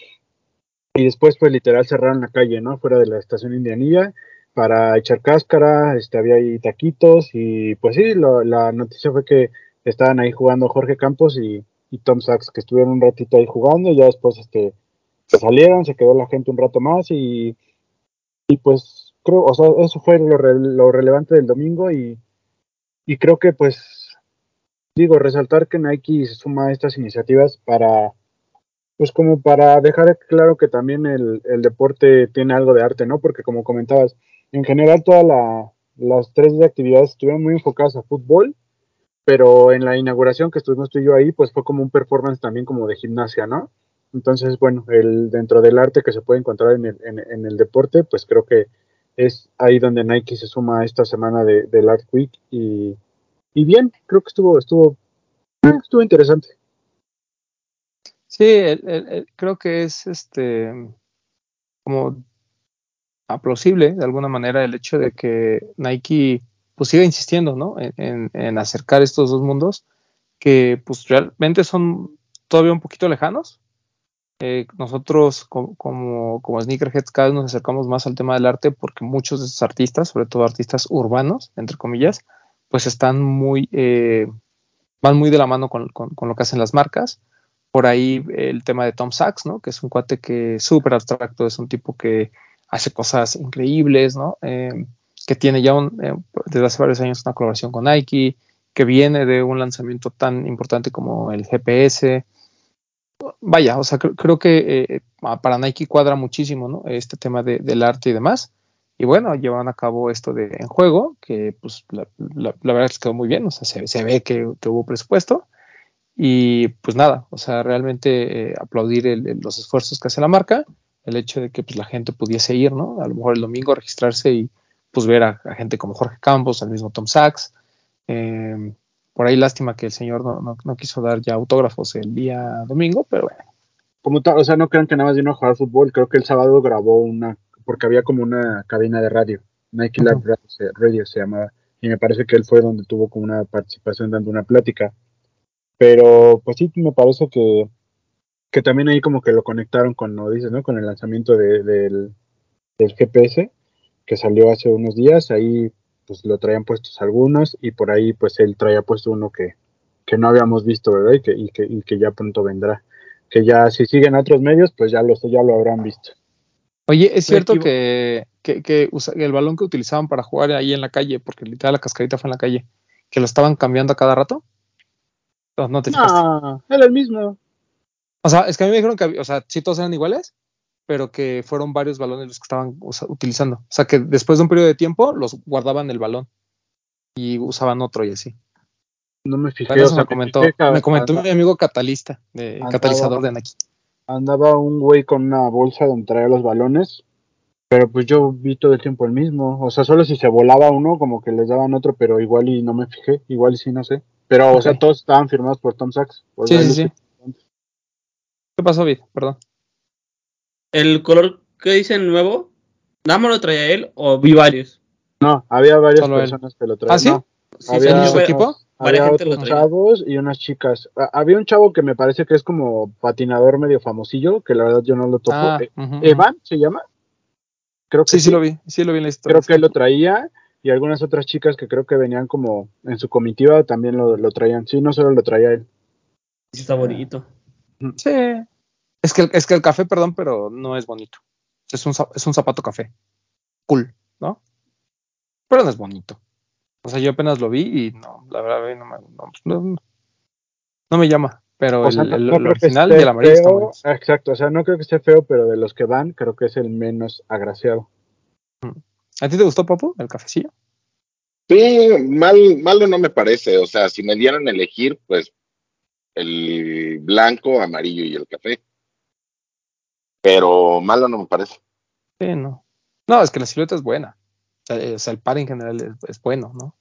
y después pues literal cerraron la calle, ¿no? Fuera de la estación Indianilla para echar cáscara, este, había ahí taquitos y pues sí, la noticia fue que estaban ahí jugando Jorge Campos y, y, Tom Sachs, que estuvieron un ratito ahí jugando y ya después este, se salieron, se quedó la gente un rato más y, y pues creo, o sea, eso fue lo, re, lo relevante del domingo y, y creo que pues digo resaltar que Nike se suma a estas iniciativas para pues como para dejar claro que también el, el, deporte tiene algo de arte, ¿no? Porque como comentabas, en general toda la, las tres actividades estuvieron muy enfocadas a fútbol, pero en la inauguración que estuvimos tú y yo ahí, pues fue como un performance también como de gimnasia, ¿no? Entonces, bueno, el, dentro del arte que se puede encontrar en el, en, el deporte, pues creo que es ahí donde Nike se suma esta semana de, del Art Week y, y bien, creo que estuvo, estuvo, estuvo interesante. Sí, creo que es este como aplausible de alguna manera el hecho de que Nike pues siga insistiendo ¿no? en, en, acercar estos dos mundos que pues realmente son todavía un poquito lejanos. Eh, nosotros como, como, como sneakerheads cada vez nos acercamos más al tema del arte porque muchos de esos artistas, sobre todo artistas urbanos, entre comillas, pues están muy, eh, van muy de la mano con, lo que hacen las marcas. Por ahí el tema de Tom Sachs, ¿no? Que es un cuate que es súper abstracto, es un tipo que hace cosas increíbles, ¿no? Eh, que tiene ya un, eh, desde hace varios años una colaboración con Nike, que viene de un lanzamiento tan importante como el GPS. Vaya, o sea, creo que eh, para Nike cuadra muchísimo, ¿no? Este tema de, del arte y demás. Y bueno, llevan a cabo esto de en juego, que pues la, verdad es que quedó muy bien, o sea, se, ve que, hubo presupuesto. Y pues nada, o sea, realmente aplaudir los esfuerzos que hace la marca el hecho de que pues, la gente pudiese ir, ¿no? A lo mejor el domingo registrarse y pues ver a, gente como Jorge Campos, al mismo Tom Sachs. Em, por ahí lástima que el señor no, quiso dar ya autógrafos el día domingo, pero bueno. Como o sea, no crean que nada más vino a jugar fútbol, creo que el sábado grabó una, porque había como una cabina de radio, Nike Lab Radio se llamaba, y me parece que él fue donde tuvo como una participación dando una plática. Pero pues sí, me parece que que también ahí como que lo conectaron con, ¿no? dices, ¿no? Con el lanzamiento de, del, del, GPS que salió hace unos días, ahí pues lo traían puestos algunos y por ahí pues él traía puesto uno que, que no habíamos visto, ¿verdad? Y que, y que, y que ya pronto vendrá. Que ya si siguen otros medios, pues ya lo, ya lo habrán visto. Oye, es cierto que, que, que el balón que utilizaban para jugar ahí en la calle, porque literal la cascarita fue en la calle, que lo estaban cambiando a cada rato. No, no te No, era el mismo. O sea, es que a mí me dijeron que, o sea, sí todos eran iguales, pero que fueron varios balones los que estaban utilizando. O sea, que después de un periodo de tiempo los guardaban el balón y usaban otro y así. No me fijé. o sea, me comentó, me comentó mi amigo catalista, de, catalizador de Nike. Andaba un güey con una bolsa donde traía los balones, pero pues yo vi todo el tiempo el mismo. O sea, solo si se volaba uno, como que les daban otro, pero igual y no me fijé, igual y sí, no sé. Pero, o sea, todos estaban firmados por Tom Sachs. sí, sí, sí. ¿Qué pasó, Vid? Perdón. ¿El color que dicen nuevo? ¿Nada más lo traía él o vi varios? No, había varias personas que lo traían. ¿Ah, sí? había, su equipo? Había otros chavos y unas chicas. Ah, había un chavo que me parece que es como patinador medio famosillo, que la verdad yo no lo toco. Ah, eh, ¿Evan se llama? Creo que sí, sí, lo vi. Sí lo vi en la historia. Creo que él lo traía y algunas otras chicas que creo que venían como en su comitiva también lo, lo traían. Sí, no solo lo traía él. Sí, está bonito. Sí. Es que, es que el café, perdón, pero no es bonito. Es un, es un zapato café. Cool, ¿no? Pero no es bonito. O sea, yo apenas lo vi y no, la verdad no me, no, me llama. Pero el, original y el amarillo Exacto, o sea, no creo que esté feo, pero de los que van, creo que es el menos agraciado. ¿A ti te gustó, Papu, el cafecillo? Sí, mal, malo no me parece. O sea, si me dieran elegir, pues el blanco, amarillo y el café. Pero malo no me parece. Sí, no. No, es que la silueta es buena. O sea, el par en general es, bueno, ¿no?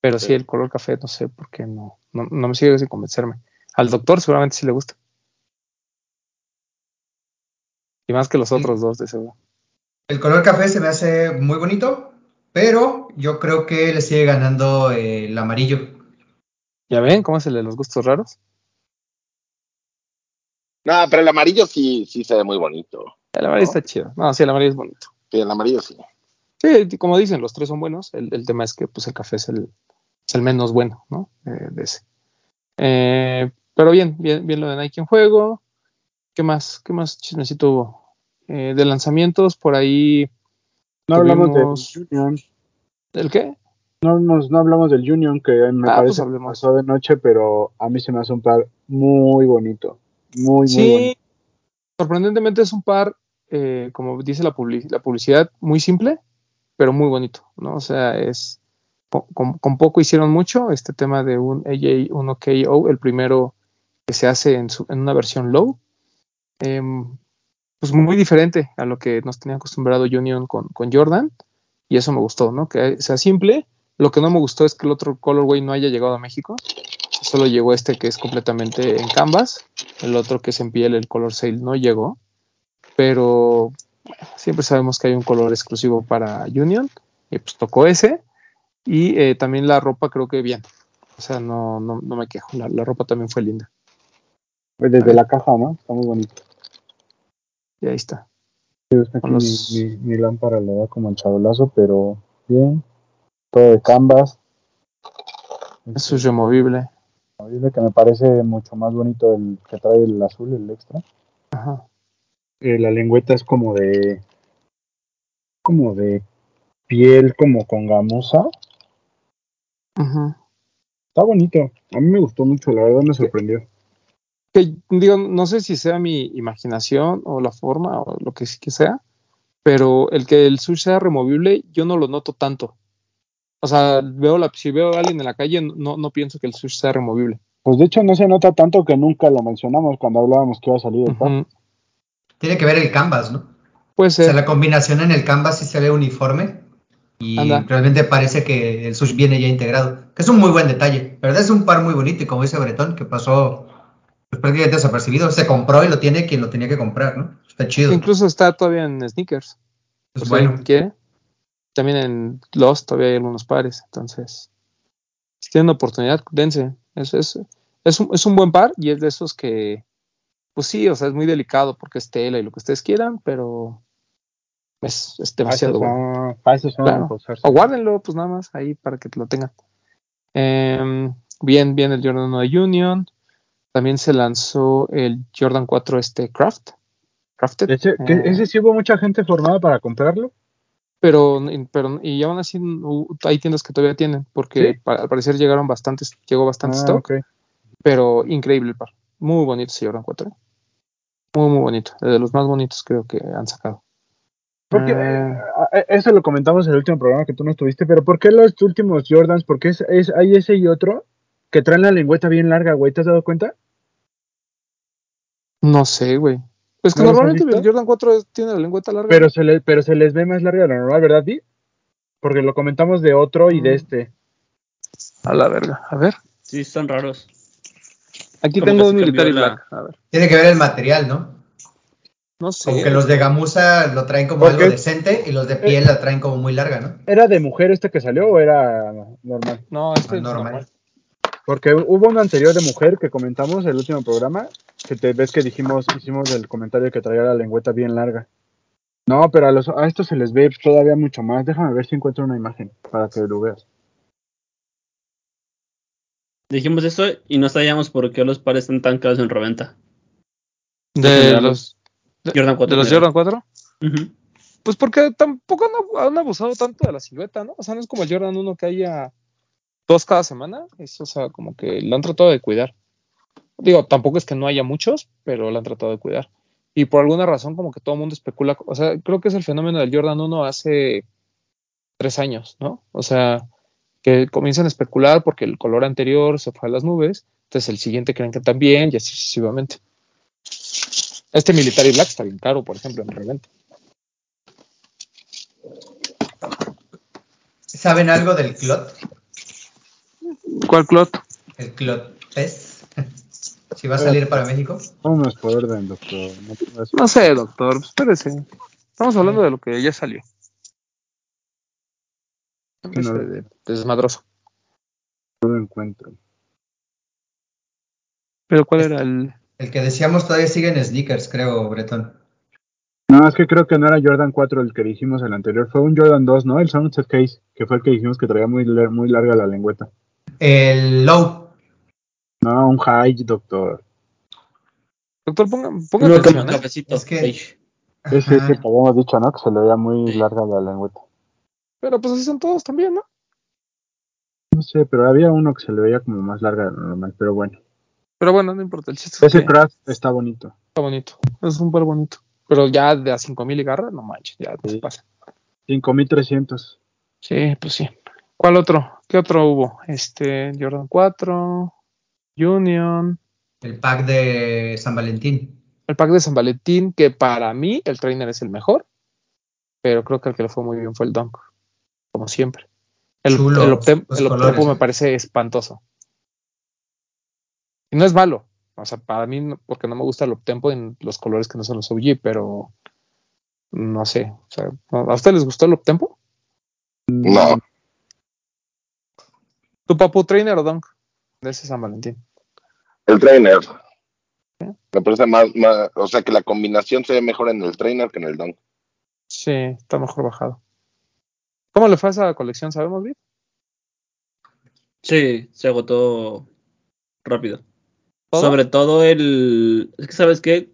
Pero sí. el color café, no sé por qué no. No, me sigue sin convencerme. Al doctor seguramente sí le gusta. Y más que los otros dos, de seguro. El color café se me hace muy bonito, pero yo creo que le sigue ganando el amarillo. ¿Ya ven cómo es el de los gustos raros? No, pero el amarillo sí, sí se ve muy bonito. El amarillo está chido. No, sí, el amarillo es bonito. Sí, el amarillo sí. Sí, como dicen, los tres son buenos. El, tema es que pues el café es el, es el menos bueno, ¿no? Eh, de ese. Eh, pero bien, bien, bien lo de Nike en juego. ¿Qué más? ¿Qué más chismecito hubo? Eh, de lanzamientos, por ahí. No hablamos del Union. ¿Del qué? No, no hablamos del Union, que me ah, pues parece que pasó de noche, pero a mí se me hace un par muy bonito. Muy, sí, sorprendentemente es un par, eh, como dice la, la, publicidad, muy simple, pero muy bonito, ¿no? O sea, es con, con poco hicieron mucho, este tema de un AJ1KO, el primero que se hace en, su, en una versión low, em, pues muy diferente a lo que nos tenía acostumbrado Union con, con Jordan, y eso me gustó, ¿no? Que sea simple, lo que no me gustó es que el otro colorway no haya llegado a México, solo llegó este que es completamente en canvas, el otro que es en piel, el color sail no llegó, pero siempre sabemos que hay un color exclusivo para Union, y pues tocó ese, y eh, también la ropa creo que bien, o sea, no, no, no me quejo, la, la, ropa también fue linda. Pues desde la caja, ¿no? Está muy bonito. Y ahí está. Los... mi, lámpara le da como el chabolazo, pero bien. Todo de canvas. Eso es removible. Que me parece mucho más bonito el que trae el azul, el extra. Ajá. Eh, la lengüeta es como de. como de piel, como con gamuza. Ajá. Está bonito. A mí me gustó mucho, la verdad me sorprendió. Que, digo, no sé si sea mi imaginación o la forma o lo que sí que sea, pero el que el sush sea removible, yo no lo noto tanto. O sea, veo la, si veo a alguien en la calle, no, no pienso que el sush sea removible. Pues de hecho no se nota tanto que nunca lo mencionamos cuando hablábamos que iba a salir el uh -huh. Tiene que ver el canvas, ¿no? Puede ser. O sea, la combinación en el canvas sí se ve uniforme y Anda. realmente parece que el sush viene ya integrado. Que es un muy buen detalle. La verdad es un par muy bonito y como dice Bretón, que pasó pues, prácticamente desapercibido. Se compró y lo tiene quien lo tenía que comprar, ¿no? Está chido. Incluso está todavía en sneakers. Pues bueno. quiere. También en Lost todavía hay algunos pares. Entonces, si tienen oportunidad, dense. Es, es, es, un, es un buen par y es de esos que, pues sí, o sea, es muy delicado porque es tela y lo que ustedes quieran, pero es, es demasiado bueno. Claro. O guárdenlo, pues nada más ahí para que lo tengan. Eh, bien, bien el Jordan 1 de Union. También se lanzó el Jordan 4 este Craft. Crafted. Ese, Eh, ese sí hubo mucha gente formada para comprarlo. Pero, pero y aún así hay tiendas que todavía tienen, porque al parecer llegaron bastantes, llegó bastante Ah, stock, pero increíble el par. Muy bonito ese Jordan 4. Muy, muy bonito. De los más bonitos creo que han sacado. Porque Eh, eh, eso lo comentamos en el último programa que tú no estuviste, pero ¿por qué los últimos Jordans? Porque es, es, hay ese y otro que traen la lengüeta bien larga, güey. ¿Te has dado cuenta? no sé, güey. Pues que ¿No los has normalmente el? Jordan 4 es- tiene la lengüeta larga. Pero se, le, pero se les ve más larga de lo normal, ¿verdad, Di? Porque lo comentamos de otro y de Mm. este. A la verga. A ver. Sí, son raros. Aquí Como tengo un cambió la- Black. A ver. Tiene que ver el material, ¿no? No sé. Como que los de gamuza lo traen como Porque- algo decente y los de piel la traen como muy larga, ¿no? ¿Era de mujer este que salió o era normal? No, este es normal. normal. Porque hubo uno anterior de mujer que comentamos el último programa, que te ves que dijimos, hicimos el comentario que traía la lengüeta bien larga. No, pero a, los, a estos se les ve todavía mucho más. Déjame ver si encuentro una imagen para que lo veas. Dijimos eso y no sabíamos por qué los pares están tan caros en reventa. De los, de, Jordan 4. de los Jordan 4. Ujú. Pues porque tampoco han, han abusado tanto de la silueta, ¿no? O sea, no es como el Jordan 1 que haya dos cada semana. Es, o sea, como que lo han tratado de cuidar. Digo, tampoco es que no haya muchos, pero lo han tratado de cuidar. Y por alguna razón, como que todo el mundo especula. O sea, creo que es el fenómeno del Jordan 1 hace tres años, ¿no? O sea, que comienzan a especular porque el color anterior se fue a las nubes. Entonces el siguiente creen que también, y así sucesivamente. Este Military Black está bien caro, por ejemplo, en reventa. ¿Saben algo del clot? ¿Cuál clot? El clot test. Si va a salir para México. Vámonos por orden, doctor. No No sé, doctor, espérese. Estamos hablando de lo que ya salió. De- de desmadroso. no lo encuentro. Pero ¿cuál era el...? El que decíamos todavía sigue en sneakers, creo, Bretón. No, es que creo que no era Jordan 4 el que dijimos el anterior. Fue un Jordan 2, ¿no? El Sunset Case, que fue el que dijimos que traía muy larga la lengüeta. El low. No, un high, doctor. Doctor, ponga, ponga Uno atención, con ¿eh? cafecito. Es que- es Ajá. el que habíamos dicho, ¿no? Que se le veía muy Sí. larga la lengüeta. Pero pues así son todos también, ¿no? No sé, pero había uno que se le veía como más larga de lo normal, pero bueno. Pero bueno, no importa, el chiste es Ese que craft está bonito. está bonito. Es un par bonito. Pero ya de a 5000 y garra, no manches, ya Sí. se pasa. 5300. Sí, pues sí. ¿Cuál otro? ¿Qué otro hubo? Este, Jordan 4, Union, El pack de San Valentín. el pack de San Valentín, que para mí el trainer es el mejor, pero creo que el que le fue muy bien fue el Dunk, como siempre. El, Chulos el Optem- los el colores, Optempo me parece espantoso. Y no es malo, o sea, para mí, porque no me gusta el Optempo en los colores que no son los OG, pero no sé. O sea, ¿A ustedes les gustó el Optempo? No, ¿Tu papu trainer o Dunk? De ese San Valentín. El trainer. Me parece más, más, o sea que la combinación se ve mejor en el trainer que en el dunk. Sí, está mejor bajado. ¿Cómo le fue a esa colección? ¿Sabemos bien? Sí, se agotó rápido. ¿Todo? Sobre todo el. Es que, ¿sabes qué?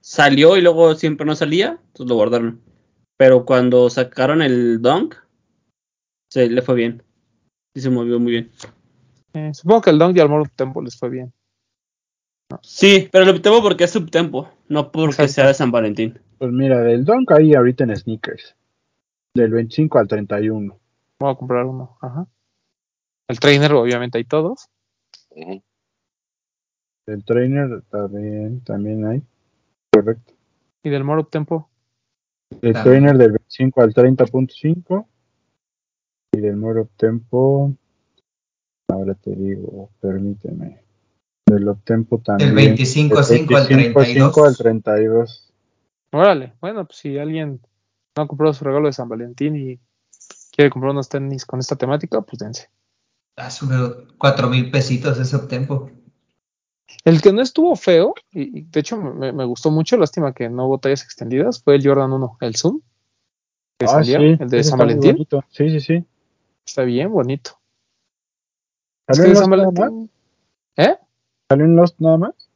Salió y luego siempre no salía, entonces lo guardaron. Pero cuando sacaron el Dunk, se le fue bien. Sí, se movió muy bien. Eh, supongo que el Dunk y al Moro Tempo les fue bien. Sí, pero lo optamos porque es subtempo, no porque Exacto. sea de San Valentín. Pues mira, del Dunk ahí ahorita en sneakers. Del 25 al 31. Voy a comprar uno. Ajá. El trainer, obviamente, hay todos. Ujú. Del trainer también, también hay. Correcto. Y del Moro Tempo. El También. trainer del 25 al 30.5. Y del Moro Tempo. Ahora te digo, permíteme. Del Optempo también. Del 25.5 al 25.5 al 32. 32. Órale. Bueno, pues si alguien no ha comprado su regalo de San Valentín y quiere comprar unos tenis con esta temática, pues dense. Ah, subió cuatro mil pesitos ese Optempo. El que no estuvo feo, y, y de hecho me, me gustó mucho, lástima que no hubo tallas extendidas, fue el Jordan 1, el Zoom. Que Ah, salió, sí, el de ese San Valentín. bonito. Sí, sí, sí. Está bien bonito. Es ¿Salió que de Lost San? Valentín. ¿Eh? ¿Salió en Lost nada más?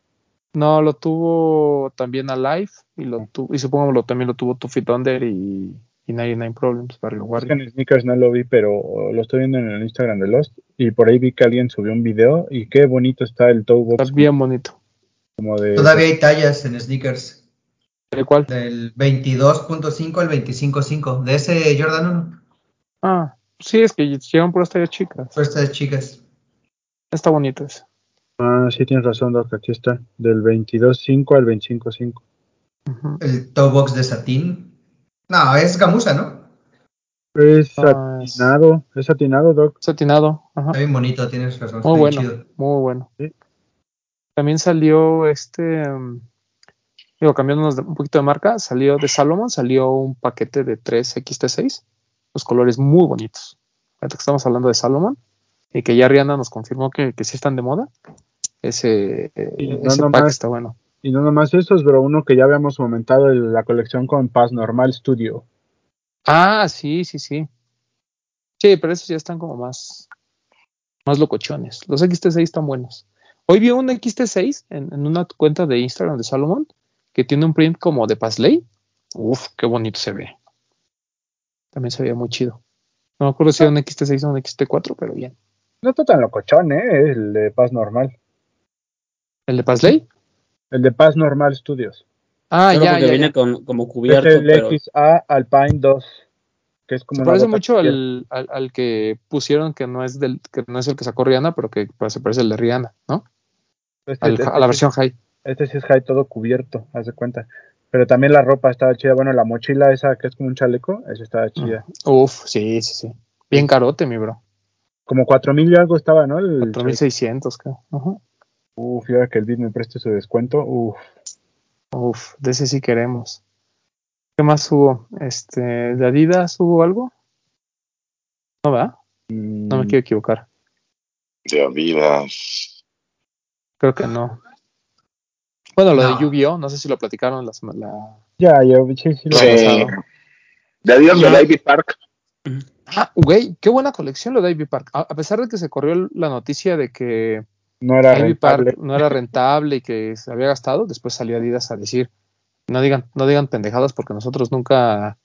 No, lo tuvo también Alive y lo tuvo, y supongo lo, también lo tuvo Tuffy Thunder y, y 99 Problems, Barrio Es Warrior. que en Sneakers no lo vi, pero lo estoy viendo en el Instagram de Lost. Y por ahí vi que alguien subió un video. Y qué bonito está el toe box. Está bien bonito. Como de. Todavía hay tallas en sneakers. ¿De cuál? Del 22.5 al 25.5. De ese Jordan 1. Ah, sí, es que llevan por tallas chicas. Por estas chicas. Está bonito ese. Ah, sí, tienes razón, Doc. Aquí está. Del 22.5 al 25.5. Ujú. El toe box de satín. No, es gamuza, ¿no? Es Ah, es- satinado. Es satinado, Doc. Satinado. Ajá. Está bien bonito, tienes razón. Muy bueno, chido. muy bueno. Sí. También salió este, mm, digo, cambiándonos de- un poquito de marca, salió de Salomon, salió un paquete de 3 XT6, los colores muy bonitos. Ahorita que estamos hablando de Salomon y que ya Rihanna nos confirmó que, que sí están de moda, ese, Y no ese pack nomás- está bueno. Y no nomás esos, pero uno que ya habíamos comentado, el- la colección con Paz Normal Studio. Ah, sí, sí, sí. Sí, pero esos ya están como más, más locochones. Los XT6 están buenos. Hoy vi un XT6 en, en una cuenta de Instagram de Salomon que tiene un print como de Pasley. Uf, qué bonito se ve. También se veía muy chido. No me acuerdo si era un XT6 o un XT4, pero bien. No está tan locochón, ¿eh? El de Paz Normal. ¿El de Pasley? El de Paz Normal Studios. Ah, Solo ya, ya, viene ya. con- como Es cubierto, el pero XA Alpine 2. Que es como Se parece mucho al, al, al que pusieron que no es del, que no es el que sacó Rihanna, pero que pues, se parece al de Rihanna, ¿no? Este- Al- este a la sí- versión high. Este sí es high todo cubierto, haz de cuenta. Pero también la ropa estaba chida. Bueno, la mochila esa que es como un chaleco, esa estaba chida. Uf, sí, sí, sí. Bien carote, mi bro. Como 4000 y algo estaba, ¿no? El 4600, creo. Ajá. Uf, y ahora que el Bit me preste su descuento. Uf. Uf, de ese sí queremos. ¿Qué más hubo? Este, ¿de Adidas hubo algo? No, ¿verdad? No me Mm, quiero equivocar. De Adidas. Creo que no. Bueno, lo de No. Yu-Gi-Oh! No sé si lo platicaron la semana. la- Ya, ya, sí, sí. lo- Sí. pasado. De Adidas de Ivy Park. Ah, güey, qué buena colección lo de Ivy Park. A, a pesar de que se corrió la noticia de que No era Ivy rentable. Park no era rentable y que se había gastado, después salió Adidas a decir, no digan, no digan pendejadas porque nosotros nunca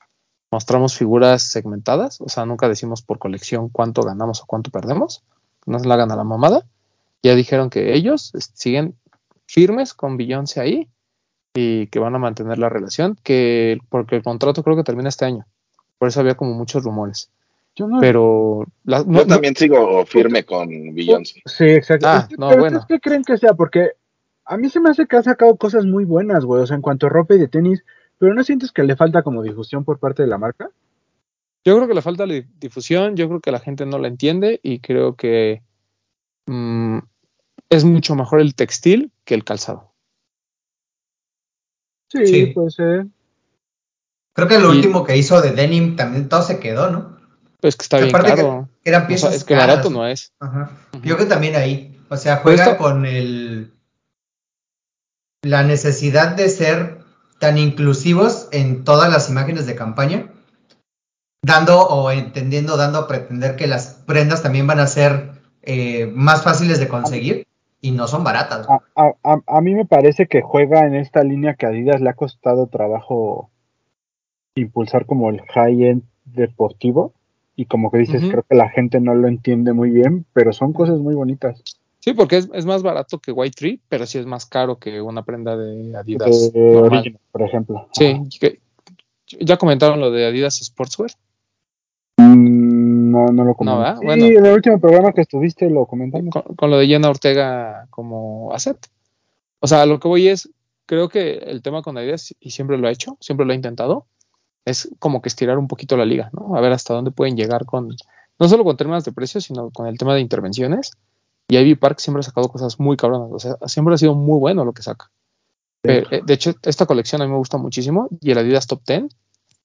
mostramos figuras segmentadas, o sea, nunca decimos por colección cuánto ganamos o cuánto perdemos, no se la hagan a la mamada. Ya dijeron que ellos siguen firmes con Beyoncé ahí y que van a mantener la relación, que porque el contrato creo que termina este año. Por eso había como muchos rumores. Yo no, Pero la- no- Yo no- también sigo firme no- sigo con Beyoncé. Sí, exacto. Ah, Es que- no, pero bueno. ¿ustedes qué creen que sea? Porque a mí se me hace que ha sacado cosas muy buenas, güey. O sea, en cuanto a ropa y de tenis, pero ¿no sientes que le falta como difusión por parte de la marca? yo creo que le falta la difusión, yo creo que la gente no la entiende y creo que mm, es mucho mejor el textil que el calzado. Sí, Sí. pues ser. Creo que lo Y- último que hizo de denim también todo se quedó, ¿no? Pues que está bien que- caro. O sea, es que caras. barato no es. Ajá. Yo creo que también ahí. O sea, Pero juega esto- con el la necesidad de ser tan inclusivos en todas las imágenes de campaña, dando o entendiendo, dando a pretender que las prendas también van a ser eh, más fáciles de conseguir y no son baratas. A, a- a- a mí me parece que juega en esta línea que a Adidas le ha costado trabajo impulsar como el high-end deportivo. Y como que dices, creo que la gente no lo entiende muy bien, pero son cosas muy bonitas. Sí, porque es, es más barato que White Tree, pero sí es más caro que una prenda de Adidas. De por ejemplo. Sí, que- ya comentaron lo de Adidas Sportswear. Mm, No, no lo comenté. ¿verdad? Sí, Bueno. en el último programa que estuviste lo comentamos. con, con lo de Jenna Ortega como asset. O sea, lo que voy es, creo que el tema con Adidas, y siempre lo ha hecho, siempre lo ha intentado, es como que estirar un poquito la liga, ¿no? A ver hasta dónde pueden llegar con, no solo con temas de precios, sino con el tema de intervenciones. Y Ivy Park siempre ha sacado cosas muy cabronas, o sea, siempre ha sido muy bueno lo que saca. Pero, eh, de hecho, esta colección a mí me gusta muchísimo y el Adidas Top 10,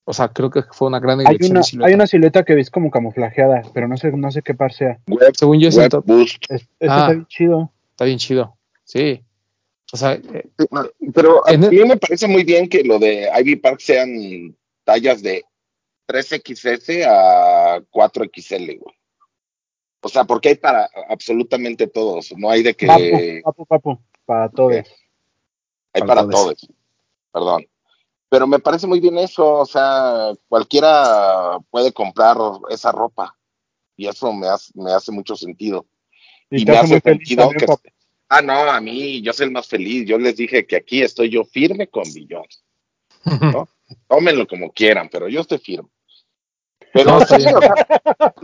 o sea, creo que fue una gran Hay una, de silueta. hay una silueta que ves como camuflajeada, pero no sé, no sé qué par sea. Web, Según yo es el top, Boost. Es, Ah. está bien chido. está bien chido. Sí. O sea, eh, Pero a el- mí me parece muy bien que lo de Ivy Park sean tallas de 3XS a 4XL, güey. O sea, porque hay para absolutamente todos. No hay de que Papu, papu, papu, para todos. hay para para todos. todos. Perdón. Pero me parece muy bien eso. O sea, cualquiera puede comprar esa ropa. Y eso me hace, me hace mucho sentido. Y, te me hace hace muy feliz sentido también, que. papu. Ah, no, a mí, yo soy el más feliz. Yo les dije que aquí estoy yo firme con Billón. ¿no? <laughs> Tómenlo como quieran, pero yo estoy firme. Pero No, sí, <laughs> o sea,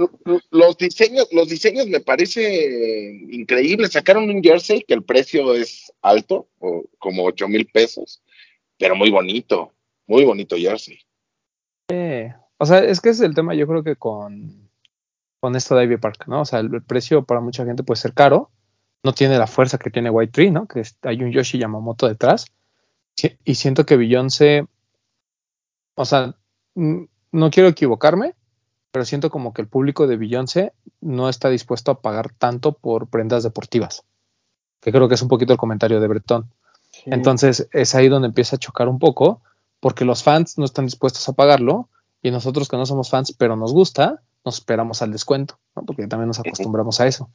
los diseños, los diseños me parece increíbles. Sacaron un jersey que el precio es alto, o como 8 mil pesos, pero muy bonito, muy bonito jersey. Eh, o sea, es que ese es el tema, yo creo que con, con esto de Ivy Park, ¿no? O sea, el, el precio para mucha gente puede ser caro, no tiene la fuerza que tiene White Tree, ¿no? Que es- hay un Yoshi Yamamoto detrás. Y siento que Beyoncé, o sea, no quiero equivocarme, pero siento como que el público de Beyoncé no está dispuesto a pagar tanto por prendas deportivas. Que creo que es un poquito el comentario de Bretón. Sí. Entonces es ahí donde empieza a chocar un poco, porque los fans no están dispuestos a pagarlo y nosotros que no somos fans, pero nos gusta, nos esperamos al descuento, ¿no? porque también nos acostumbramos a eso.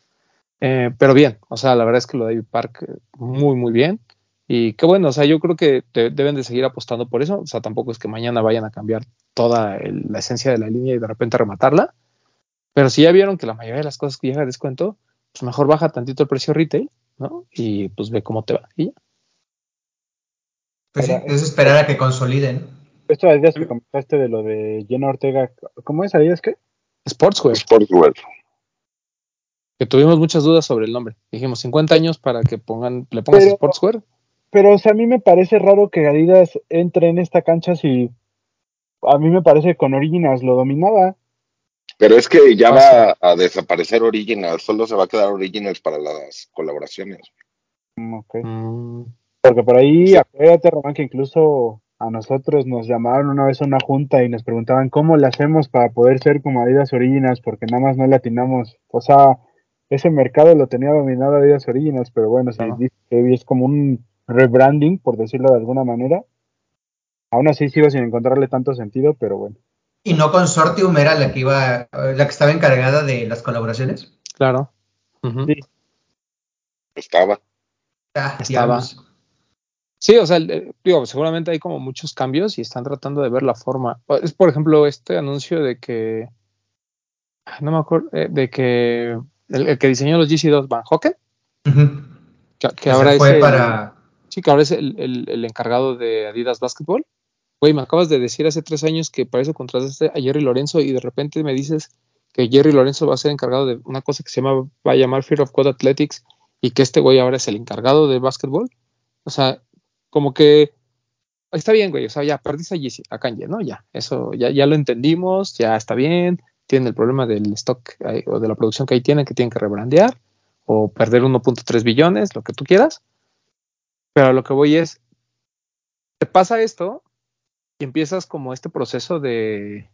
Eh, pero bien, o sea, la verdad es que lo de Ivy Park, eh, muy, muy bien. Y qué bueno, o sea, yo creo que de- deben de seguir apostando por eso. O sea, tampoco es que mañana vayan a cambiar toda el- la esencia de la línea y de repente rematarla. Pero si ya vieron que la mayoría de las cosas que llega a descuento, pues mejor baja tantito el precio retail, ¿no? Y pues ve cómo te va. Y ya. Pues sí, es esperar a que consoliden. Esto de Adidas que comentaste de lo de Jenna Ortega, ¿cómo es Adidas qué? Sportswear. Sportswear. que tuvimos muchas dudas sobre el nombre. Dijimos 50 años para que pongan, le pongas Pero- Sportswear. Pero, o sea, a mí me parece raro que Adidas entre en esta cancha si a mí me parece que con Originals lo dominaba. Pero es que ya va a desaparecer Originals, solo se va a quedar Originals para las colaboraciones. Mm, ok. Mm, Porque por ahí, acuérdate, Román, que incluso a nosotros nos llamaron una vez a una junta y nos preguntaban cómo le hacemos para poder ser como Adidas Originals, porque nada más no le atinamos. O sea, ese mercado lo tenía dominado Adidas Originals, pero bueno, es como un rebranding, por decirlo de alguna manera. Aún así sigo sin encontrarle tanto sentido, pero bueno. Y no Consortium era la que iba, la que estaba encargada de las colaboraciones. claro. Sí. Estaba. Ah, Estaba. Sí, o sea, digo, seguramente hay como muchos cambios y están tratando de ver la forma. Es, por ejemplo, este anuncio de que, ay, no me acuerdo, eh, de que el, el que diseñó los GC2, Van Hocken, que, ahora es fue el, para. Sí, que ahora es el, el- encargado de Adidas Basketball. güey, me acabas de decir hace tres años que para eso contrataste a Jerry Lorenzo y de repente me dices que Jerry Lorenzo va a ser encargado de una cosa que se llama, va a llamar Fear of God Athletics y que este güey ahora es el encargado de básquetbol. O sea, como que está bien, güey, o sea, ya perdiste a, Yeezy, a Kanye, ¿no? Ya, eso ya, ya lo entendimos, ya está bien, tienen el problema del stock ahí, o de la producción que ahí tienen, que tienen que rebrandear, o perder 1.3 billones, lo que tú quieras. Pero lo que voy es, te pasa esto y empiezas como este proceso de,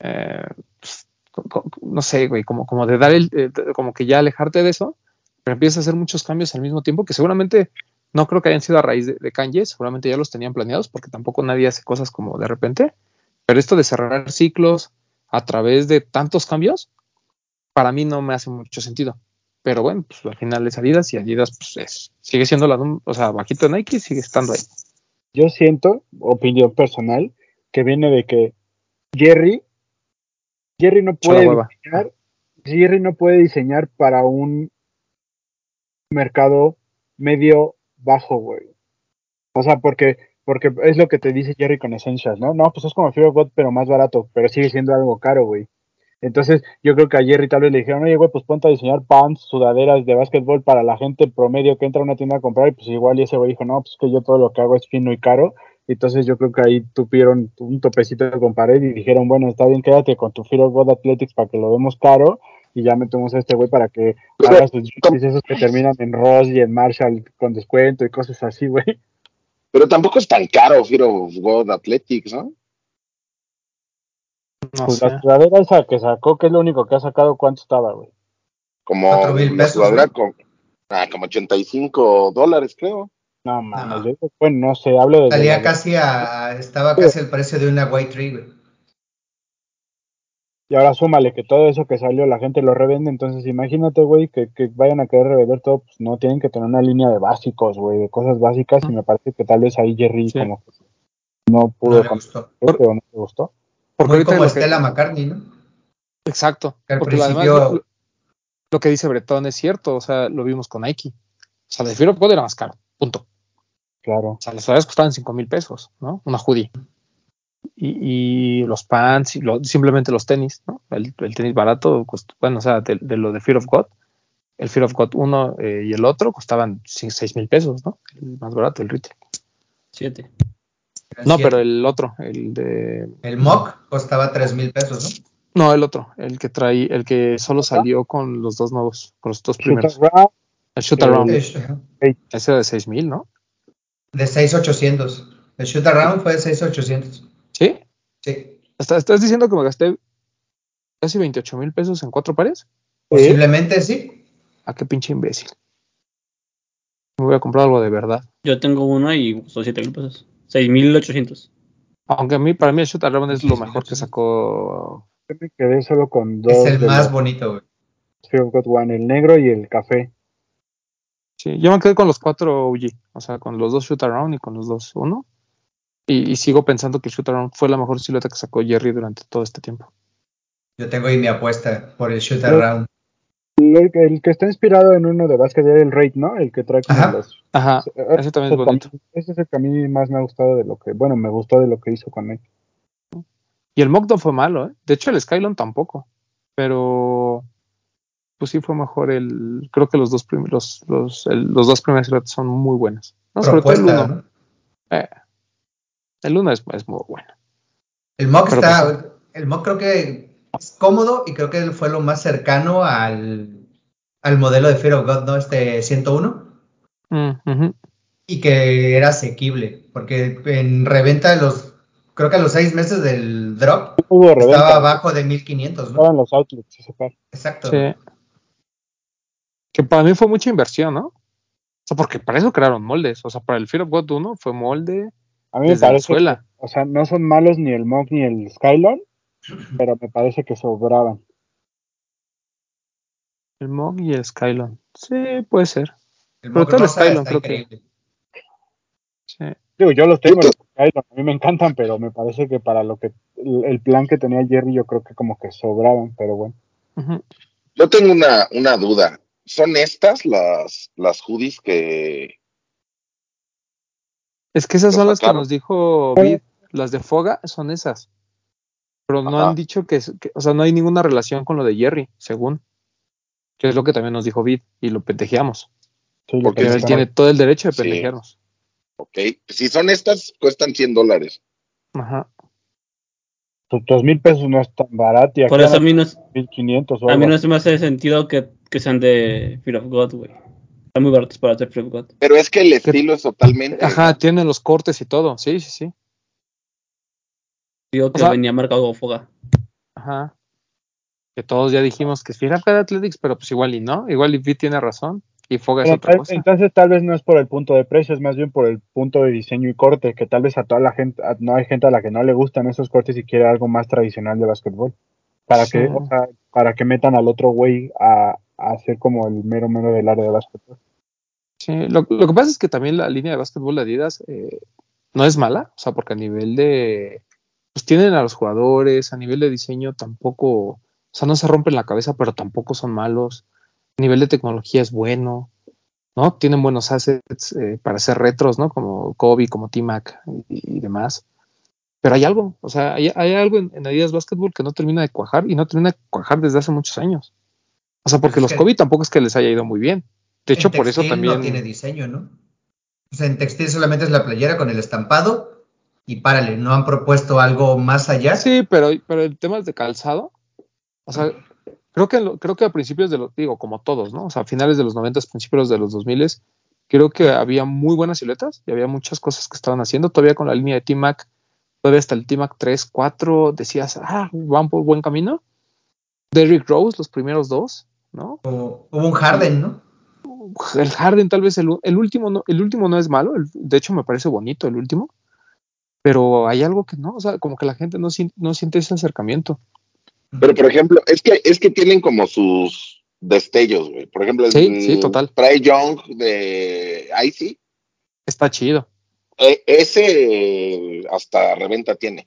eh, pues, no sé, güey, como, como de dar el, eh, como que ya alejarte de eso, pero empiezas a hacer muchos cambios al mismo tiempo que seguramente no creo que hayan sido a raíz de, de Kanye, seguramente ya los tenían planeados porque tampoco nadie hace cosas como de repente, pero esto de cerrar ciclos a través de tantos cambios, para mí no me hace mucho sentido. Pero bueno, pues al final es Adidas y Adidas pues es, sigue siendo la, o sea, bajito de Nike sigue estando ahí. Yo siento, opinión personal, que viene de que Jerry, Jerry no puede diseñar, Jerry no puede diseñar para un mercado medio bajo, güey. O sea, porque, porque es lo que te dice Jerry con Essentials, ¿no? No, pues es como Fear of God, pero más barato, pero sigue siendo algo caro, güey. Entonces, yo creo que a Jerry tal vez le dijeron, oye, güey, pues ponte a diseñar pants, sudaderas de básquetbol para la gente promedio que entra a una tienda a comprar, y pues igual y ese güey dijo, no, pues que yo todo lo que hago es fino y caro. Entonces yo creo que ahí tuvieron un topecito con pared y dijeron, bueno, está bien, quédate con tu Fear of God Athletics para que lo demos caro y ya metemos a este güey para que haga sus jerseys esos que terminan en Ross y en Marshall con descuento y cosas así, güey. pero tampoco es tan caro Fear of God Athletics, ¿no? No Pues sé. la sudadera esa que sacó, que es lo único que ha sacado, ¿cuánto estaba, güey? Como Cuatro mil la pesos, sudadera ¿no? con, ah, como 85 dólares, creo. No mames, No. yo bueno, no sé, hablo de... Salía casi a. Estaba casi el precio de una White Tree, güey. Y ahora súmale que todo eso que salió la gente lo revende, entonces imagínate, güey, que, que vayan a querer revender todo, pues no tienen que tener una línea de básicos, güey, de cosas básicas, y me parece que tal vez ahí Jerry Sí. como que no No pudo le con gustó. este o no le gustó. Porque Muy ahorita como que- Stella McCartney, ¿no? Exacto. Que al Porque lo- además lo, lo que dice Bretón es cierto, o sea, lo vimos con Nike. O sea, la de Fear of God era más caro, punto. Claro. O sea, las sudaderas costaban 5 mil pesos, ¿no? Una hoodie. Y, y los pants, y lo- simplemente los tenis, ¿no? El, el tenis barato, costó- bueno, o sea, de, de lo de Fear of God, el Fear of God 1 eh, y el otro costaban 6 mil pesos, ¿no? El más barato, el retail. Siete. No, pero el otro, el de... El mock costaba 3 mil pesos, No, el otro, el que trae, el que solo salió con los dos nuevos, con los dos Shoot primeros. around, El shoot ¿no? around, ese era de 6 mil, ¿no? de 6,800. El shoot around fue de 6,800. ¿Sí? Sí. ¿Estás, estás diciendo que me gasté casi 28 mil pesos en cuatro pares? Posiblemente sí. ¿A qué pinche imbécil? Me voy a comprar algo de verdad. Yo tengo uno y costó 7 mil pesos. 6.800. Aunque a mí, para mí el shoot around es lo mejor que sacó. yo me quedé solo con dos Es el de más los bonito, güey. God One, el negro y el café. Sí, yo me quedé con los cuatro UG, o sea, con los dos shoot around y con los dos uno. Y, y sigo pensando que el shoot around fue la mejor silueta que sacó Jerry durante todo este tiempo. Yo tengo ahí mi apuesta por el shoot Yo- around. El, el que está inspirado en uno de básquet era el Raid, ¿no? El que trae como Ajá. los... Ajá, ese también es bonito. Ese es el que a mí más me ha gustado de lo que... Bueno, me gustó de lo que hizo con Nike. Y el mock no fue malo, ¿eh? De hecho, el Skylon tampoco. Pero, pues sí fue mejor el. Creo que los dos primeros, los, el- los dos primeros son muy buenas. No, sobre todo el uno. ¿no? Eh, el uno es, es muy bueno. El mock está. El mock creo que es cómodo y creo que fue lo más cercano al, al modelo de Fear of God, ¿no? Este 101. Mm. Y que era asequible. Porque en reventa, los creo que a los seis meses del drop Hubo estaba abajo de 1500, ¿no? Estaban los outlets ese par. Exacto. Sí. Que para mí fue mucha inversión, ¿no? O sea, porque para eso crearon moldes. O sea, para el Fear of God 1 fue molde A mí me desde parece... O sea, no son malos ni el Mock ni el Skylon, pero me parece que sobraban. El Mog y el Skylon. Sí, puede ser. El Pero todo el Skylon creo que-. Sí. Digo, yo los tengo, los Skylon, a mí me encantan, pero me parece que para lo que... El, plan que tenía Jerry yo creo que como que sobraban, pero bueno. Yo tengo una, una duda. ¿Son estas las, las hoodies que, Es que esas son las que nos dijo Vid, las de Foga son esas. Pero no Ajá. han dicho que, es- que- o sea, no hay ninguna relación con lo de Jerry, según. Que es lo que también nos dijo Vid y lo pendejeamos. Sí, lo Porque él tiene todo el derecho de Sí. pendejearnos. Ok. Si son estas, cuestan 100 dólares. Ajá. Tus dos mil pesos no es tan barato y aquí Por eso a mí no, 1500 o a mí no se me hace sentido que, que sean de Fear of God, güey. Están muy baratos para hacer Fear of God. Pero es que el estilo es totalmente. Ajá, tiene los cortes y todo. Sí, sí, sí. Digo que sea- venía marcado como foga. Ajá. Que todos ya dijimos que es of God Athletics, pero pues igual y no. Igual y Vid tiene razón. Y Foga es otra tal- cosa. entonces tal vez no es por el punto de precio, es más bien por el punto de diseño y corte, que tal vez a toda la gente, a- no hay gente a la que no le gustan esos cortes y quiere algo más tradicional de básquetbol. Para Sí. que, o sea, para que metan al otro güey a, a hacer como el mero mero del área de básquetbol. Sí, lo, lo que pasa es que también la línea de básquetbol de Adidas eh, no es mala, o sea, porque a nivel de, tienen a los jugadores, a nivel de diseño tampoco, o sea, no se rompen la cabeza, pero tampoco son malos. A nivel de tecnología es bueno, ¿no? Tienen buenos assets eh, para hacer retros, ¿no? Como Kobe, como T-Mac y, y demás. Pero hay algo, o sea, hay, hay algo en, en Adidas Basketball que no termina de cuajar y no termina de cuajar desde hace muchos años. O sea, porque es los Kobe tampoco es que les haya ido muy bien. De hecho, por eso también. No tiene diseño, ¿no? O sea, en textil solamente es la playera con el estampado y párale, no han propuesto algo más allá. Sí, pero, pero el tema es de calzado. O sea, creo que, creo que a principios de los, digo, como todos, ¿no? O sea, a finales de los 90, principios de los 2000, creo que había muy buenas siluetas y había muchas cosas que estaban haciendo. Todavía con la línea de T-Mac, todavía hasta el T-Mac 3, 4, decías, ah, van por buen camino. Derrick Rose, los primeros dos, ¿no? O- hubo un Harden, ¿no? El Harden, tal vez el, el último, no, el último no es malo, el- de hecho me parece bonito el último, pero hay algo que no, o sea, como que la gente no, sien- no siente ese acercamiento. Pero por ejemplo, es que es que tienen como sus destellos, güey. Por ejemplo, el Sí, sí, total. Trae Young de Icy, Está chido. e- ese hasta reventa tiene.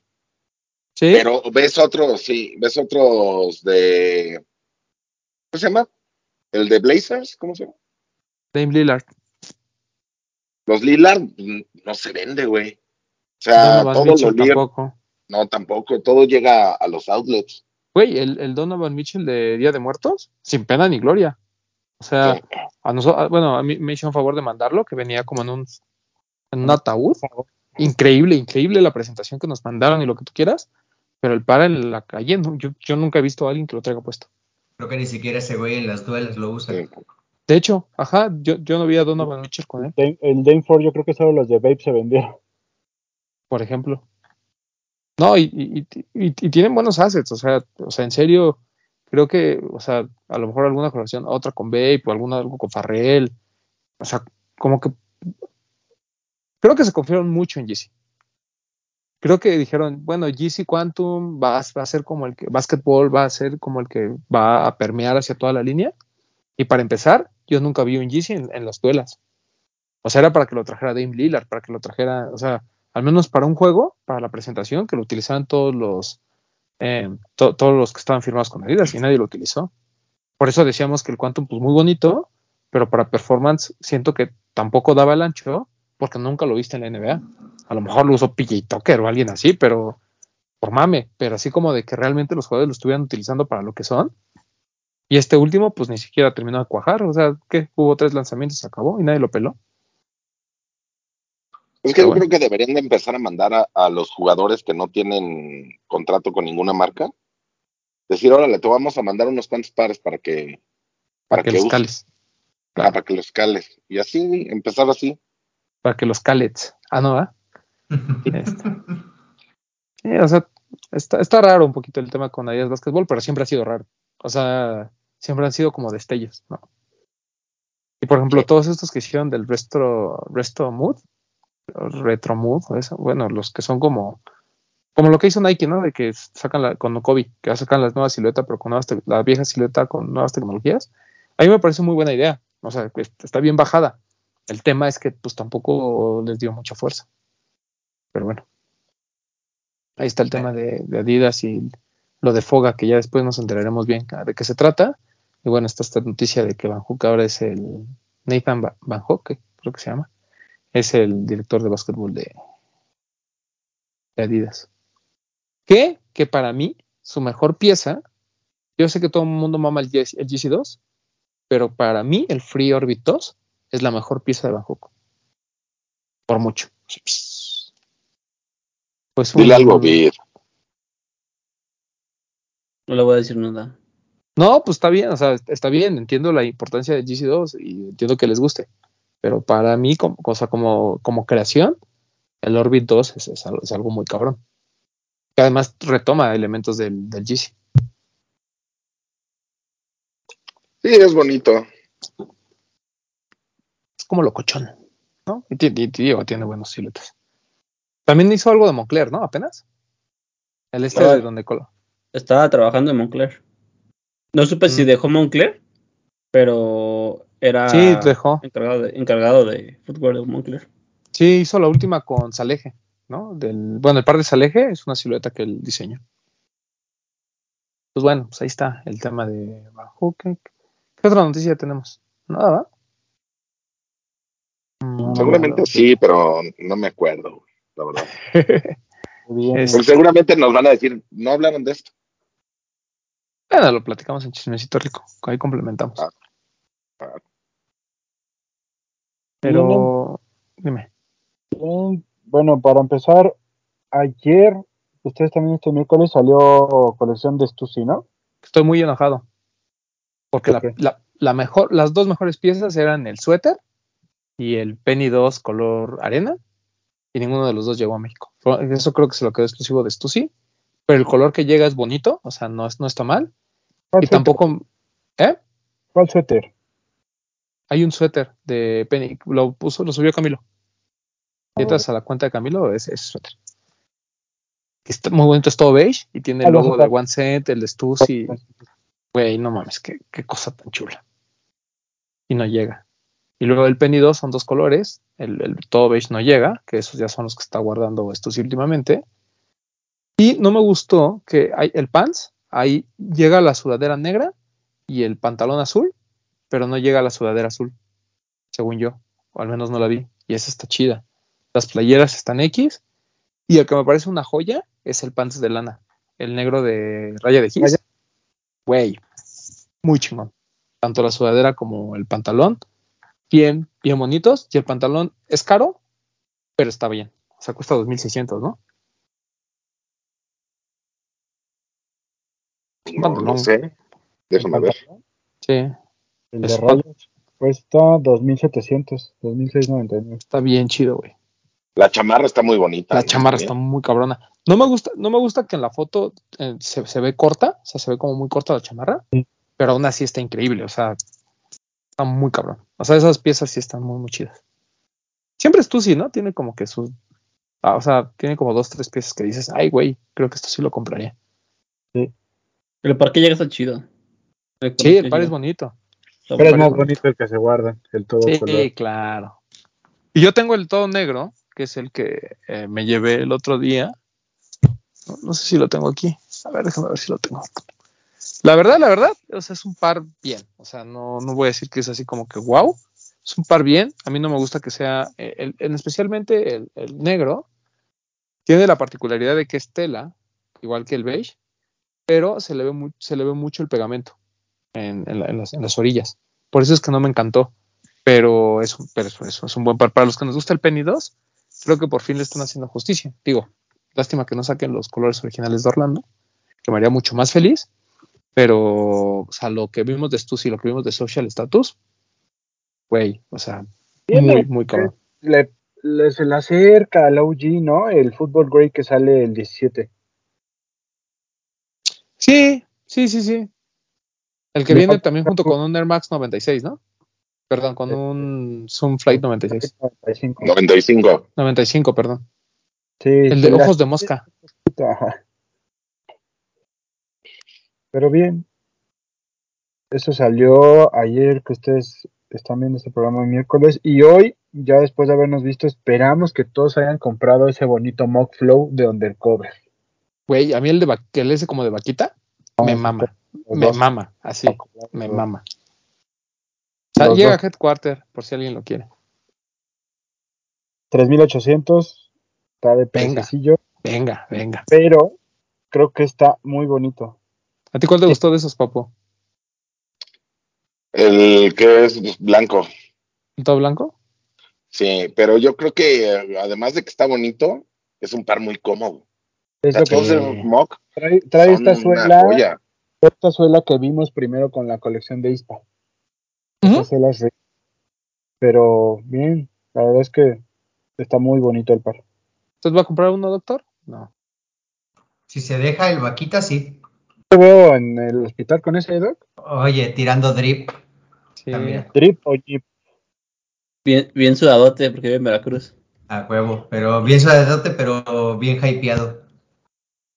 Sí, Pero ves otros, sí, ves otros de ¿cómo se llama? El de Blazers, ¿cómo se llama? Dame Lillard. Los Lillard mm, no se vende, güey. O sea, Donovan todos Mitchell los tampoco. no tampoco, todo llega a los outlets. Güey, el, el Donovan Mitchell de Día de Muertos, sin pena ni gloria. O sea, Sí. a nosotros, bueno, a mí me hizo un favor de mandarlo, que venía como en un, en un ataúd. Increíble, increíble la presentación que nos mandaron y lo que tú quieras, pero el para en la calle, no, yo, yo nunca he visto a alguien que lo traiga puesto. Creo que ni siquiera ese güey en las duelas lo usa. Sí. De hecho, ajá, yo, yo no vi a Donovan Mitchell con él, Dame- El Daneford, yo creo que solo los de Babe se vendieron. Por ejemplo. No, y, y, y- y- tienen buenos assets, o sea, o sea, en serio, creo que, o sea, a lo mejor alguna colaboración, otra con Babe o alguna algo con Farrell, o sea, como que creo que se confiaron mucho en GC. Creo que dijeron, bueno, GC Quantum va, va a ser como el que, Basketball va a ser como el que va a permear hacia toda la línea. Y para empezar, yo nunca vi un GC en, en las duelas. O sea, era para que lo trajera Dame Lillard, para que lo trajera, o sea, al menos para un juego, para la presentación, que lo utilizaran todos los, eh, to- todos los que estaban firmados con Adidas y nadie lo utilizó. Por eso decíamos que el Quantum, pues muy bonito, pero para performance siento que tampoco daba el ancho porque nunca lo viste en la NBA. A lo mejor lo usó PJ Tucker o alguien así, pero por mame, pero así como de que realmente los jugadores lo estuvieran utilizando para lo que son. Y este último, pues ni siquiera terminó de cuajar. O sea, que hubo tres lanzamientos, se acabó y nadie lo peló. Es que Pero yo bueno. creo que deberían de empezar a mandar a, a los jugadores que no tienen contrato con ninguna marca. Decir, órale, te vamos a mandar unos cuantos pares para que para Para que que, los uses, cales. ah, para que los cales. Y así, empezar así. Para que los calets. Ah, no, ¿ah? <laughs> Este. Sí, o sea, está, está raro un poquito el tema con Adidas Basketball, pero siempre ha sido raro. O sea, siempre han sido como destellos, ¿no? Y por ejemplo, Sí. todos estos que hicieron del Resto, Resto Mood, o Retro Mood, o eso, bueno, los que son como, como lo que hizo Nike, ¿no? De que sacan la, con Kobe, que sacan las nuevas siluetas, pero con nuevas, la vieja silueta con nuevas tecnologías. A mí me parece muy buena idea. O sea, está bien bajada. El tema es que pues tampoco les dio mucha fuerza. Pero bueno. Ahí está el tema de, de Adidas y lo de Foga, que ya después nos enteraremos bien de qué se trata. Y bueno, está esta noticia de que Van Hook ahora es el Nathan Van Hook, creo que se llama, es el director de básquetbol de, de Adidas. Que, que para mí, su mejor pieza, yo sé que todo el mundo mama el, GC el GC2, pero para mí el Free Orbit 2 es la mejor pieza de Bangkok. Por mucho. Pues Dile un- algo, Vid. No le voy a decir nada. No, pues está bien, o sea, está bien, entiendo la importancia del GC2 y entiendo que les guste, pero para mí, como, o sea, como, como creación, el Orbit 2 es, es algo, es algo muy cabrón. Que además retoma elementos del, del GC. Sí, es bonito. Es como locochón, ¿no? Y, y- tiene buenos siluetas. También hizo algo de Moncler, ¿no? Apenas. El este Ah. de donde colo. Estaba trabajando en Moncler. No supe si Mm. dejó Moncler, pero era Sí, dejó. encargado de, encargado de footwear de Moncler. Sí, hizo la última con Saleje, ¿no? Del, bueno, el par de Saleje es una silueta que él diseñó. Pues bueno, pues ahí está el tema de Bajo. ¿Qué, qué otra noticia tenemos? Nada, ¿va? Mm, Seguramente sí, pero no me acuerdo, la verdad. <laughs> Bien. Seguramente nos van a decir, no hablaron de esto. Bueno, lo platicamos en Chismecito Rico, ahí complementamos. Ah, ah. Pero, dime. Bueno, para empezar, ayer, ustedes también este miércoles salió colección de Stussy, ¿no? Estoy muy enojado. Porque la, la- la mejor, las dos mejores piezas eran el suéter y el Penny 2 color arena. Y ninguno de los dos llegó a México. Eso creo que se lo quedó exclusivo de Stussy. Pero el color que llega es bonito, o sea, no, es, no está mal. ¿Cuál Y suéter? tampoco. ¿Eh? ¿Cuál suéter? Hay un suéter de Penny. Lo puso, lo subió Camilo. Si entras a la cuenta de Camilo, es ese suéter. Está muy bonito, es todo beige y tiene Ah, el lo logo de One Set, el de Stussy. Güey, no mames, qué, qué cosa tan chula. Y no llega. Y luego el Penny 2 son dos colores. El, el todo beige no llega, que esos ya son los que está guardando estos últimamente. Y no me gustó que hay el pants, ahí llega la sudadera negra y el pantalón azul, pero no llega la sudadera azul, según yo. O al menos no la vi. Y esa está chida. Las playeras están X. Y el que me parece una joya es el pants de lana. El negro de raya de gis. Güey, muy chingón. Tanto la sudadera como el pantalón, bien, bien bonitos. Y el pantalón es caro, pero está bien. O sea, cuesta 2.600, ¿no? No lo sé. Déjame ver. Sí, El de rayas cuesta 2.700, 2.699. está bien chido, güey. La chamarra está muy bonita. La chamarra está muy cabrona. No me gusta, no me gusta que en la foto eh, se, se ve corta, o sea, se ve como muy corta la chamarra, Sí. pero aún así está increíble, o sea, está muy cabrón. O sea, esas piezas sí están muy, muy chidas. Siempre es tú sí, ¿no? Tiene como que sus, ah, o sea, tiene como dos, tres piezas que dices, ay, güey, creo que esto sí lo compraría. El parque llega está chido. Sí, el par es bonito. Pero es más bonito el que se guarda, el todo Sí, color. claro. Y yo tengo el todo negro, que es el que eh, me llevé el otro día. No, no sé si lo tengo aquí. A ver, déjame ver si lo tengo. La verdad, la verdad, o sea, es un par bien. O sea, no, no voy a decir que es así como que wow. Es un par bien. A mí no me gusta que sea, eh, el- especialmente el, el negro, tiene la particularidad de que es tela, igual que el beige, pero se le ve, mu- se le ve mucho el pegamento en, en la- en las, en las orillas. Por eso es que no me encantó pero es, pero eso, eso es un buen par. Para los que nos gusta el Penny 2, creo que por fin le están haciendo justicia. Digo, lástima que no saquen los colores originales de Orlando, que me haría mucho más feliz, pero, o sea, lo que vimos de Stussy y lo que vimos de Social Status, güey, o sea, muy, muy cabrón. Le, le- se le acerca al OG, ¿no? El Football Grey que sale el 17. Sí, sí, sí, sí. El que viene también junto con un Air Max 96, ¿no? Perdón, con un Zoom Flight 96. 95. 95. 95, perdón. Sí, El de ojos de mosca. Ajá. Pero bien. Eso salió ayer que ustedes están viendo este programa el miércoles. Y hoy, ya después de habernos visto, esperamos que todos hayan comprado ese bonito Mock Flow de Undercover. Güey, a mí el de va- el ese como de vaquita, me Los mama. Me dos. mama, así, me mama. O sea, los llega a. Headquarter, por si alguien lo quiere. 3800, está de Venga. Venga, venga. pero creo que está muy bonito. ¿A ti cuál te gustó de esos, papo? El que es blanco. ¿El todo blanco? Sí, pero yo creo que eh, además de que está bonito, es un par muy cómodo. Es lo que mock trae, trae esta suela, esta suela que vimos primero con la colección de ISPA. Re- Pero bien, la verdad es que está muy bonito el par. ¿Usted va a comprar uno, doctor? No. Si se deja el vaquita, sí. ¿Te veo en el hospital con ese doc? Oye, tirando drip. Sí. También. ¿Drip o Jeep? Bien, bien sudadote porque vive en Veracruz. A huevo. Pero bien suavedote, pero bien hypeado.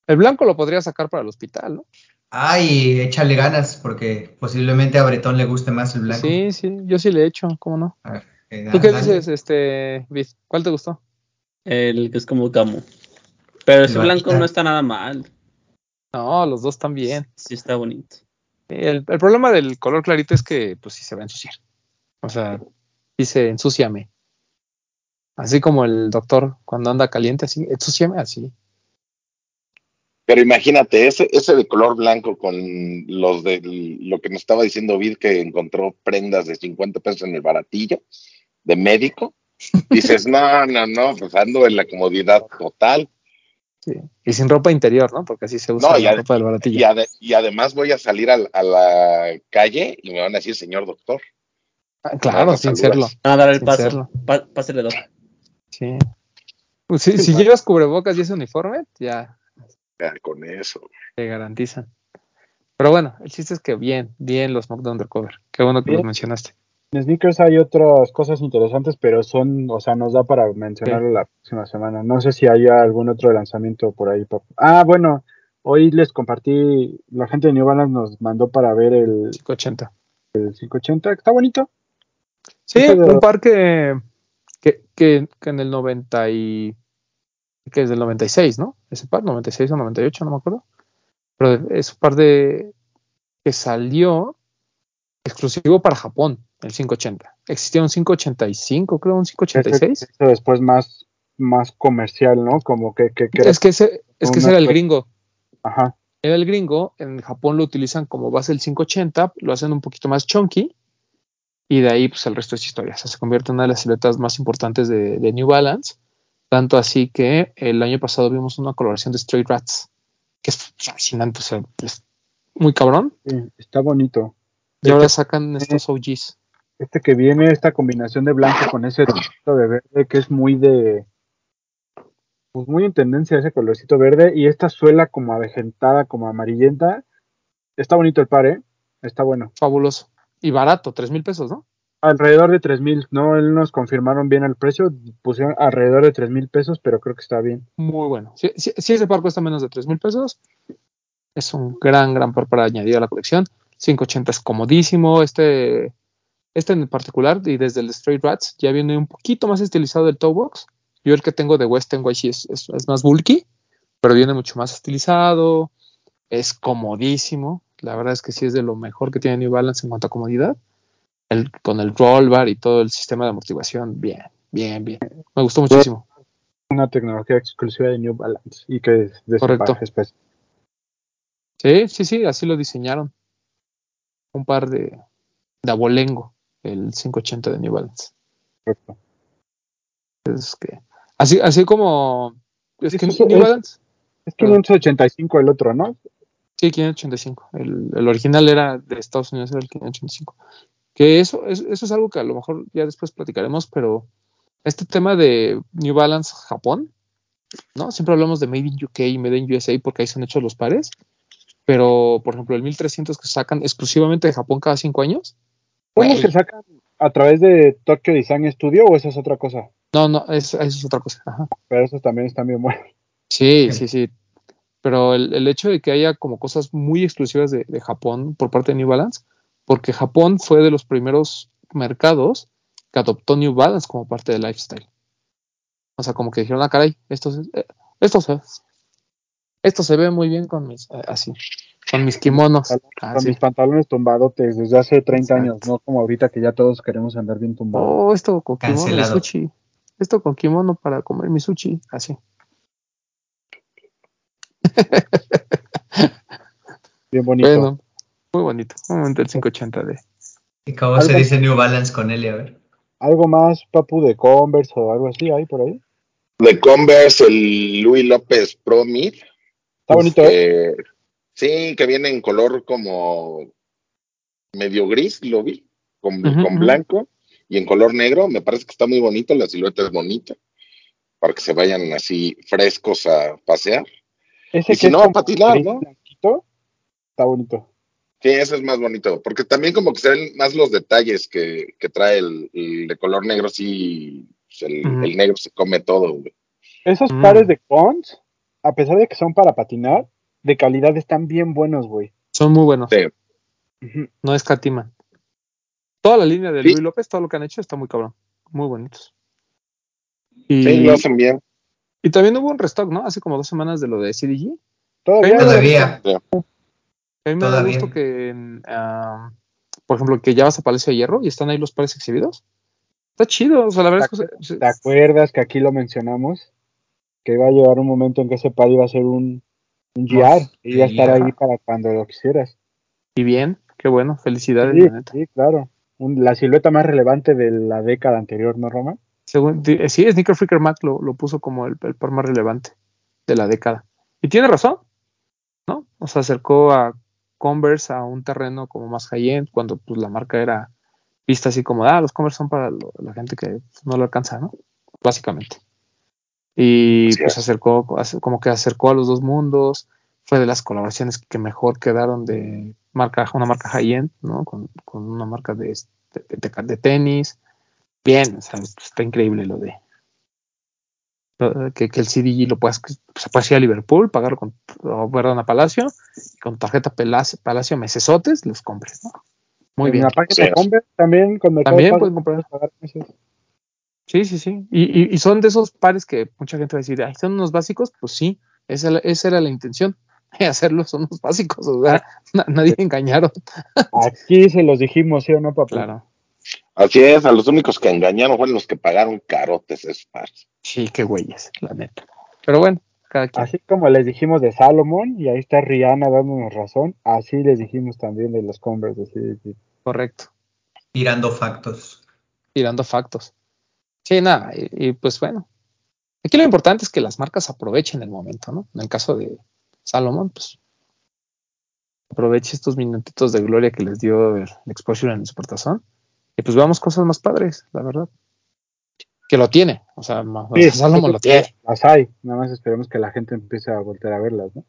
El blanco lo podría sacar para el hospital, ¿no? Ay, échale ganas, porque posiblemente a Bretón le guste más el blanco. Sí, sí, yo sí le he hecho, ¿cómo no? A ver, eh, ¿Tú qué dale. dices, este, Vid? ¿Cuál te gustó? El que es como camo. Pero ese blanco vaquita. no está nada mal. No, los dos también. Sí está bonito. El, el problema del color clarito es que, pues, sí se va a ensuciar. O sea, dice, ensúciame. Así como el doctor cuando anda caliente, así, ensúciame así. Pero imagínate, ese, ese de color blanco con los de lo que nos estaba diciendo Vid que encontró prendas de 50 pesos en el baratillo de médico. Dices, no, no, no, pues ando en la comodidad total. Sí. Y sin ropa interior, ¿no? Porque así se usa No, la ya- ropa del baratillo. Y, ade- y además voy a salir al- a, la calle y me van a decir, señor doctor. Ah, claro, sin saludas. serlo. Van a dar el Sin paso. serlo. Pa- pásele dos. Sí. Pues sí, si <laughs> llevas cubrebocas y ese uniforme, Ya, con eso. te garantizan. Pero bueno, el chiste es que bien, bien los de Undercover. Qué bueno que Bien. los mencionaste. En sneakers hay otras cosas interesantes, pero son, o sea, nos da para mencionarlo la próxima semana. No sé si haya algún otro lanzamiento por ahí. Ah, bueno, hoy les compartí, la gente de New Balance nos mandó para ver el, 580. el 580, está bonito. Sí, Ese de- un par que, que, que, que en el 90 y... que es del 96, ¿no? Ese par, 96 o 98, no me acuerdo. Pero es un par de... que salió exclusivo para Japón, el 580. Existía un 585, creo, un Ese- 586. ese después más, más comercial, ¿no? Como que, que, que- Es que ese, es que ese era el gringo. ajá. Era el gringo, en Japón lo utilizan como base el 580, lo hacen un poquito más chunky y de ahí pues el resto es historia. O sea, se convierte en una de las siluetas más importantes de, de New Balance. Tanto así que el año pasado vimos una coloración de Stray Rats, que es fascinante, o sea, es muy cabrón. Sí, está bonito. Y ahora sacan estos OGs. Este que viene, esta combinación de blanco con ese tono de verde que es muy de. Pues muy en tendencia ese colorcito verde. Y esta suela como avejentada, como amarillenta. Está bonito el par, ¿eh? Está bueno. Fabuloso. Y barato, 3 mil pesos, ¿no? Alrededor de 3 mil. No, él nos confirmaron bien el precio. Pusieron alrededor de 3 mil pesos, pero creo que está bien. Muy bueno. Si, ese par cuesta menos de 3 mil pesos, es un gran, gran par para añadir a la colección. 580 es comodísimo. Este, este en particular, y desde el Straight Rats, ya viene un poquito más estilizado del toe box. Yo el que tengo de West NYC es, es, es más bulky, pero viene mucho más estilizado. Es comodísimo. La verdad es que sí es de lo mejor que tiene New Balance en cuanto a comodidad. El, con el roll bar y todo el sistema de amortiguación, bien, bien, bien. Me gustó muchísimo. Una tecnología exclusiva de New Balance. Y que es de Correcto. especial. Sí, sí, sí, así lo diseñaron. Un par de, de abolengo, el 580 de New Balance. Correcto. Es que, así, así como es que sí, New es- Balance, Es 585 el otro, ¿no? sí, 585. El, el original era de Estados Unidos, era el 585. Que eso, es- eso es algo que a lo mejor ya después platicaremos, pero este tema de New Balance Japón, ¿no? Siempre hablamos de Made in UK y Made in USA porque ahí son hechos los pares. Pero, por ejemplo, el 1300 que sacan exclusivamente de Japón cada cinco años, ¿Cómo se sacan a través de Tokyo Design Studio o esa es otra cosa? No, no, es- eso es otra cosa. Ajá. Pero esos también están bien buenos. Sí, sí, sí. Pero el, el hecho de que haya como cosas muy exclusivas de, de Japón por parte de New Balance, porque Japón fue de los primeros mercados que adoptó New Balance como parte del lifestyle. O sea, como que dijeron, ah, caray, esto, se- eh, esto, se, esto se ve muy bien con mis, eh, así, con mis kimonos. Con Así. mis pantalones tumbadotes desde hace 30 Exacto. años, no como ahorita que ya todos queremos andar bien tumbados. Oh, esto con kimono sushi. esto con kimono para comer mi sushi, así. Bien bonito. Bueno, muy bonito. Un momento el 580 de. Y cómo se dice New Balance con Eli, a ver. ¿Algo más, papu, de Converse o algo así hay por ahí? De Converse, el Luis López Pro Mid. Está bonito, ¿eh? que- sí, que viene en color como medio gris, lo vi, con, con blanco y en color negro. Me parece que está muy bonito, la silueta es bonita, para que se vayan así frescos a pasear. Ese y si es no, como patinar, ¿no? blanquito, Está bonito. Sí, ese es más bonito, porque también como que se ven más los detalles que, que trae el, el de color negro, sí, pues, el, Ujú. el negro se come todo, güey. Esos Mm. pares de cons, a pesar de que son para patinar, de calidad están bien buenos, güey. Son muy buenos. Sí. No escatiman. Toda la línea de Sí. Luis López, todo lo que han hecho está muy cabrón. Muy bonitos. Y, Sí, lo hacen bien. y también hubo un restock, ¿no? Hace como dos semanas de lo de CDG. Todavía, Todavía. A mí me da gusto que, en, ah, por ejemplo, que ya vas a Palacio de Hierro y están ahí los pares exhibidos. Está chido, o sea, la verdad es que... se- ¿Te acuerdas que aquí lo mencionamos? Que iba a llegar un momento en que ese par iba a ser un, un GR y iba a estar ahí para cuando lo quisieras. Y bien, qué bueno, felicidades, Sí, la neta. sí, claro. Un- la silueta más relevante de la década anterior, ¿no, Roman? Según, eh, sí, Sneaker Freaker Mac lo, lo puso como el, el par más relevante de la década. Y tiene razón, ¿no? O sea, acercó a Converse a un terreno como más high-end, cuando pues la marca era vista así como, ah, los Converse son para lo- la gente que pues, no lo alcanza, ¿no? Básicamente. Y pues es. acercó, ace- como que acercó a los dos mundos, fue de las colaboraciones que mejor quedaron de marca, una marca high-end, ¿no? Con, con una marca de, de, de- de tenis. Bien, o sea, está increíble lo de que, que el CDG lo puedas, se puede ir a Liverpool, pagarlo con, perdón, a Palacio, y con tarjeta Palacio, Palacio Mesesotes, los compres, ¿no? Muy en bien. la página Sí, de es. Converse también, con Mercado También Pago, pueden comprar. puedes pagar meses. Sí, sí, sí. Y, y- y son de esos pares que mucha gente va a decir, ay, son unos básicos, pues sí, esa, esa era la intención, <laughs> hacerlos son unos básicos, o sea, <laughs> na- nadie engañaron. Aquí se los dijimos, ¿sí o no, papu? Claro. Así es, a los únicos que engañaron fueron los que pagaron carotes esos pares. Sí, qué güeyes, la neta. Pero bueno, cada quien. Así como les dijimos de Salomon, y ahí está Rihanna dándonos razón, así les dijimos también de los Converse. Así, sí. Correcto. Tirando factos. tirando factos. Sí, nada, y, y, pues bueno. Aquí lo importante es que las marcas aprovechen el momento, ¿no? En el caso de Salomón, pues aproveche estos minutitos de gloria que les dio el, el exposure en el supertazón. Y pues veamos cosas más padres, la verdad. Que lo tiene, o sea, ma- Sí, Salomón lo tiene, Las hay, nada más esperemos que la gente empiece a volver a verlas, ¿no?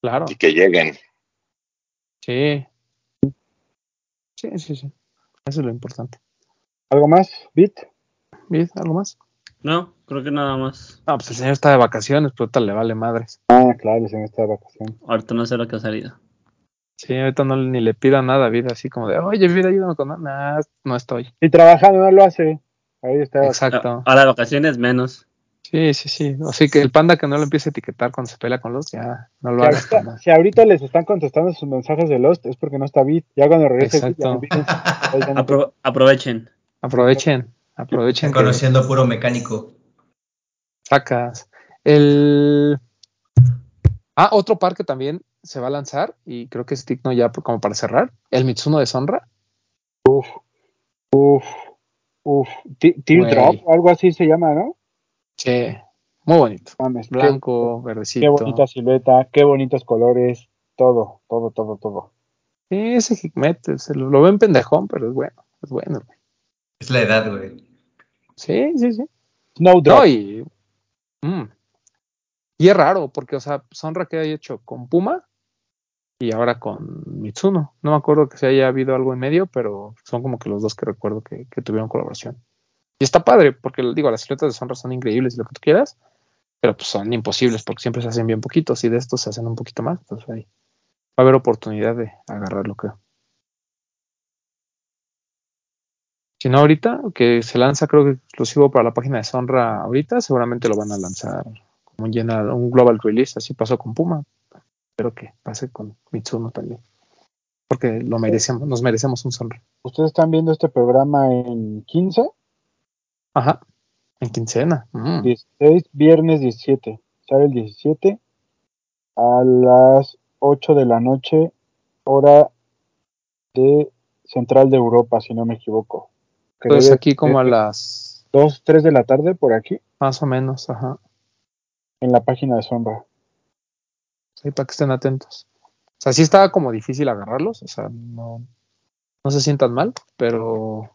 claro. Y que lleguen. Sí. Sí, sí, sí. Eso es lo importante. ¿Algo más, Bit? ¿Bien? ¿Algo más? No, creo que nada más. No, pues el señor está de vacaciones, pero le vale madres. Ah, claro, se me está de vacación. Ahorita no sé lo que ha salido. Sí, ahorita no ni le pida nada a vida, así como de, oye, vida, ayúdame con nada. no estoy. Y trabajando no lo hace. Ahí está. Exacto. Ahora vacaciones menos. Sí, sí, sí. Así que el panda que no lo empiece a etiquetar cuando se pelea con los, ya no lo Si ahorita, panda. si ahorita les están contestando sus mensajes de Lost, es porque no está Bit. Ya cuando regrese Exacto. Ya no- <laughs> Apro- aprovechen. Aprovechen, aprovechen que conociendo puro mecánico. sacas. El ah, otro par que también se va a lanzar y creo que es digno ya por- como para cerrar, el Mitsuno de Sonra. Uf, uf. Te- Teardrop o algo así se llama, ¿no? Sí, muy bonito. Mames, qué- Blanco, Qué, verdecito. bonita silueta, qué bonitos colores, todo, todo, todo, todo. Sí, ese Hikmet, se lo, lo ven pendejón, pero es bueno, es bueno. güey. Es la edad, güey. Sí, sí, sí. Snowdrop. No, y, mm, y es raro, porque, o sea, Sonra que haya hecho con Puma y ahora con Mitsuno. No me acuerdo que se haya habido algo en medio, pero son como que los dos que recuerdo que, tuvieron colaboración. Y está padre, porque digo, las siluetas de Sonra son increíbles y lo que tú quieras, pero pues son imposibles porque siempre se hacen bien poquitos y de estos se hacen un poquito más. Entonces ahí va a haber oportunidad de agarrarlo, creo. Si no ahorita, que se lanza creo que exclusivo para la página de Sonra ahorita, seguramente lo van a lanzar como un global release, así pasó con Puma. Espero que pase con Mitsuno también. Porque lo merecemos, nos merecemos un Sonra. Ustedes están viendo este programa en 15, Ajá. En quincena. Mm. 16, viernes 17. Sale el 17 a las 8 de la noche, hora de Central de Europa, si no me equivoco. Que Pues aquí como a las 2, 3 de la tarde por aquí, más o menos, ajá. en la página de Sombra. Sí, para que estén atentos. O sea, sí estaba como difícil agarrarlos, o sea, no, no se sientan mal, pero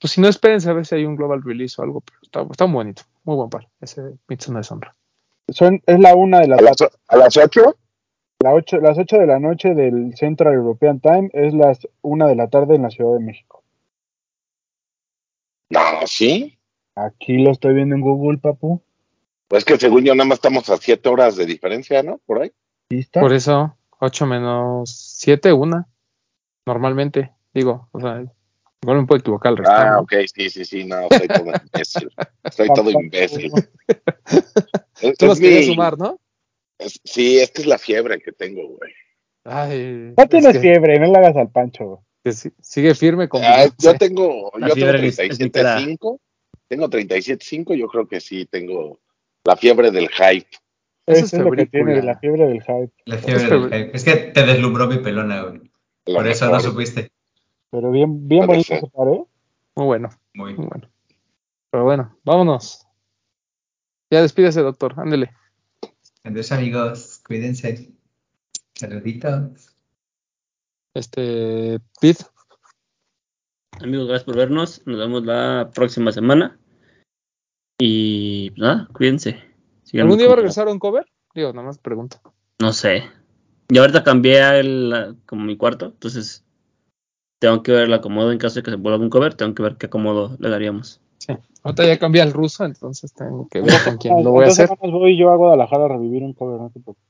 pues si no espérense a ver si hay un global release o algo, pero está, está muy bonito, muy buen par, ese Mitsuno de Sombra. Son, es la una de la ¿A las, a las 8? La ocho, las 8 de la noche del Central European Time es las 1 de la tarde en la Ciudad de México. No, sí. Aquí lo estoy viendo en Google, papu. Pues que según yo nada más estamos a 7 horas de diferencia, ¿no? Por ahí. ¿Lista? Por eso, 8 menos 7, una, normalmente, digo, o sea, igual me puedo equivocar al restar, Ah, ¿no? ok, sí, sí, sí, no, estoy todo <laughs> imbécil. Estoy todo imbécil. <laughs> Tú los querías mi- sumar, ¿no? es- sí, esta es la fiebre que tengo, güey. Ay, No es tienes que- fiebre, no le hagas al pancho. que sí- sigue firme con Ah, yo tengo, La yo tengo fiebre ni- ni siquiera- 37.5, tengo 37.5, yo creo que sí tengo la fiebre del hype. Eso es es lo que tiene, la fiebre del hype. La fiebre Es del hype. Es que te deslumbró mi pelona, güey. Lo Por eso mejor, no supiste. Pero bien, bien bonito ser. se paré. Muy bueno, Muy. muy bueno. Pero bueno, vámonos. Ya despídese, doctor, ándele. Adiós, amigos. Cuídense. Saluditos. Este, Pete, Amigos, gracias por vernos. Nos vemos la próxima semana. Y pues nada, cuídense. Síganme ¿algún día va a regresar a un cover? Digo, nada más pregunto. No sé. Yo ahorita cambié el, la- como mi cuarto, entonces tengo que ver el acomodo en caso de que se vuelva un cover, tengo que ver qué acomodo le daríamos. Sí. Ahorita ya cambié al ruso, entonces tengo que ver con quién lo voy a Entonces, hacer. voy yo a Guadalajara a revivir un cover. ¿no? te preocupes.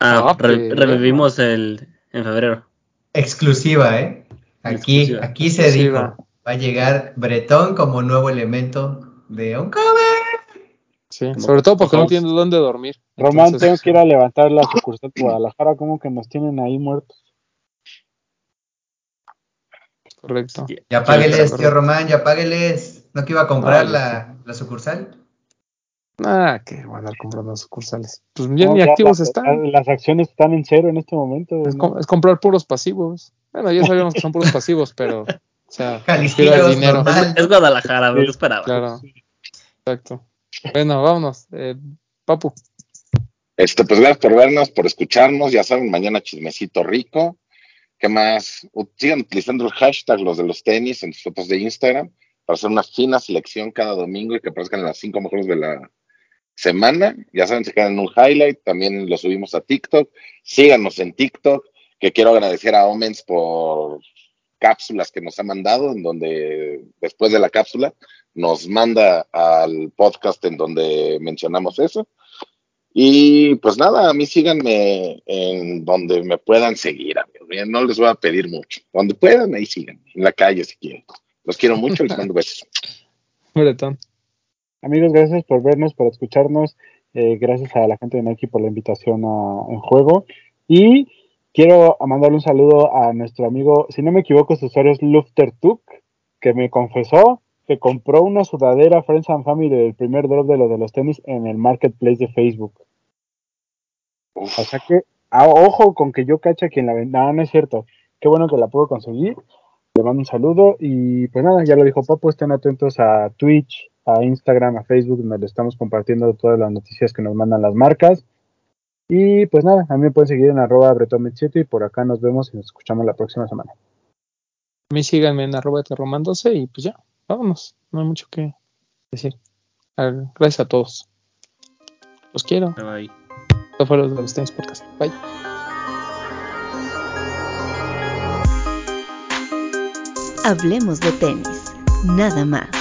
Ah, Ah, re- qué revivimos el en febrero. Exclusiva, ¿eh? Aquí, Exclusiva. aquí se Exclusiva. dijo. Va a llegar Bretón como nuevo elemento de un cover. Sí, Como sobre todo porque no host. tiene dónde dormir. Román, Entonces, tengo que ir a <laughs> levantar la sucursal de Guadalajara. como que nos tienen ahí muertos? Correcto. Ya págueles, tío Román, ya págueles. ¿No que iba a comprar Ah, la, la sucursal? Ah, que voy a andar comprando sucursales. Pues ya No, ni ya activos las- están. Las acciones están en cero en este momento. Es, ¿no? com- es comprar puros pasivos. Bueno, ya sabíamos que son puros pasivos, pero, o sea, <laughs> el dinero. Es Guadalajara, Sí, ¿qué esperaba? Claro, exacto. Bueno, vámonos. Eh, Papu, Este, pues gracias por vernos, por escucharnos. Ya saben, mañana chismecito rico. ¿Qué más? Sigan utilizando el hashtag los de los tenis en sus fotos de Instagram para hacer una fina selección cada domingo y que aparezcan las cinco mejores de la semana. Ya saben, se quedan en un highlight. También lo subimos a TikTok. Síganos en TikTok, que quiero agradecer a Omens por cápsulas que nos ha mandado, en donde después de la cápsula nos manda al podcast en donde mencionamos eso. Y pues nada, a mí síganme en donde me puedan seguir, amigos. No les voy a pedir mucho. Donde puedan, ahí sigan. En la calle, si quieren. Los quiero mucho y les mando besos. <laughs> Bretón. Amigos, gracias por vernos, por escucharnos. Eh, gracias a la gente de Nike por la invitación a, en juego. Y quiero mandarle un saludo a nuestro amigo, si no me equivoco, su usuario es Luftertuk, que me confesó que compró una sudadera Friends and Family del primer drop de lo de los tenis en el marketplace de Facebook. Uf, O sea que, a ojo con que yo cacha quien la venda. No, no es cierto. Qué bueno que la puedo conseguir. Le mando un saludo y pues nada, ya lo dijo Papo, estén atentos a Twitch, a Instagram, a Facebook, donde le estamos compartiendo todas las noticias que nos mandan las marcas. Y pues nada, a mí me pueden seguir en arroba bretomit7 y por acá nos vemos y nos escuchamos la próxima semana. A mí síganme en arroba terromándose y pues ya, vámonos. No hay mucho que decir. Gracias a todos. Los quiero. Bye, bye. Esto fue los de los Tenis Podcast. Bye. Hablemos de tenis, nada más.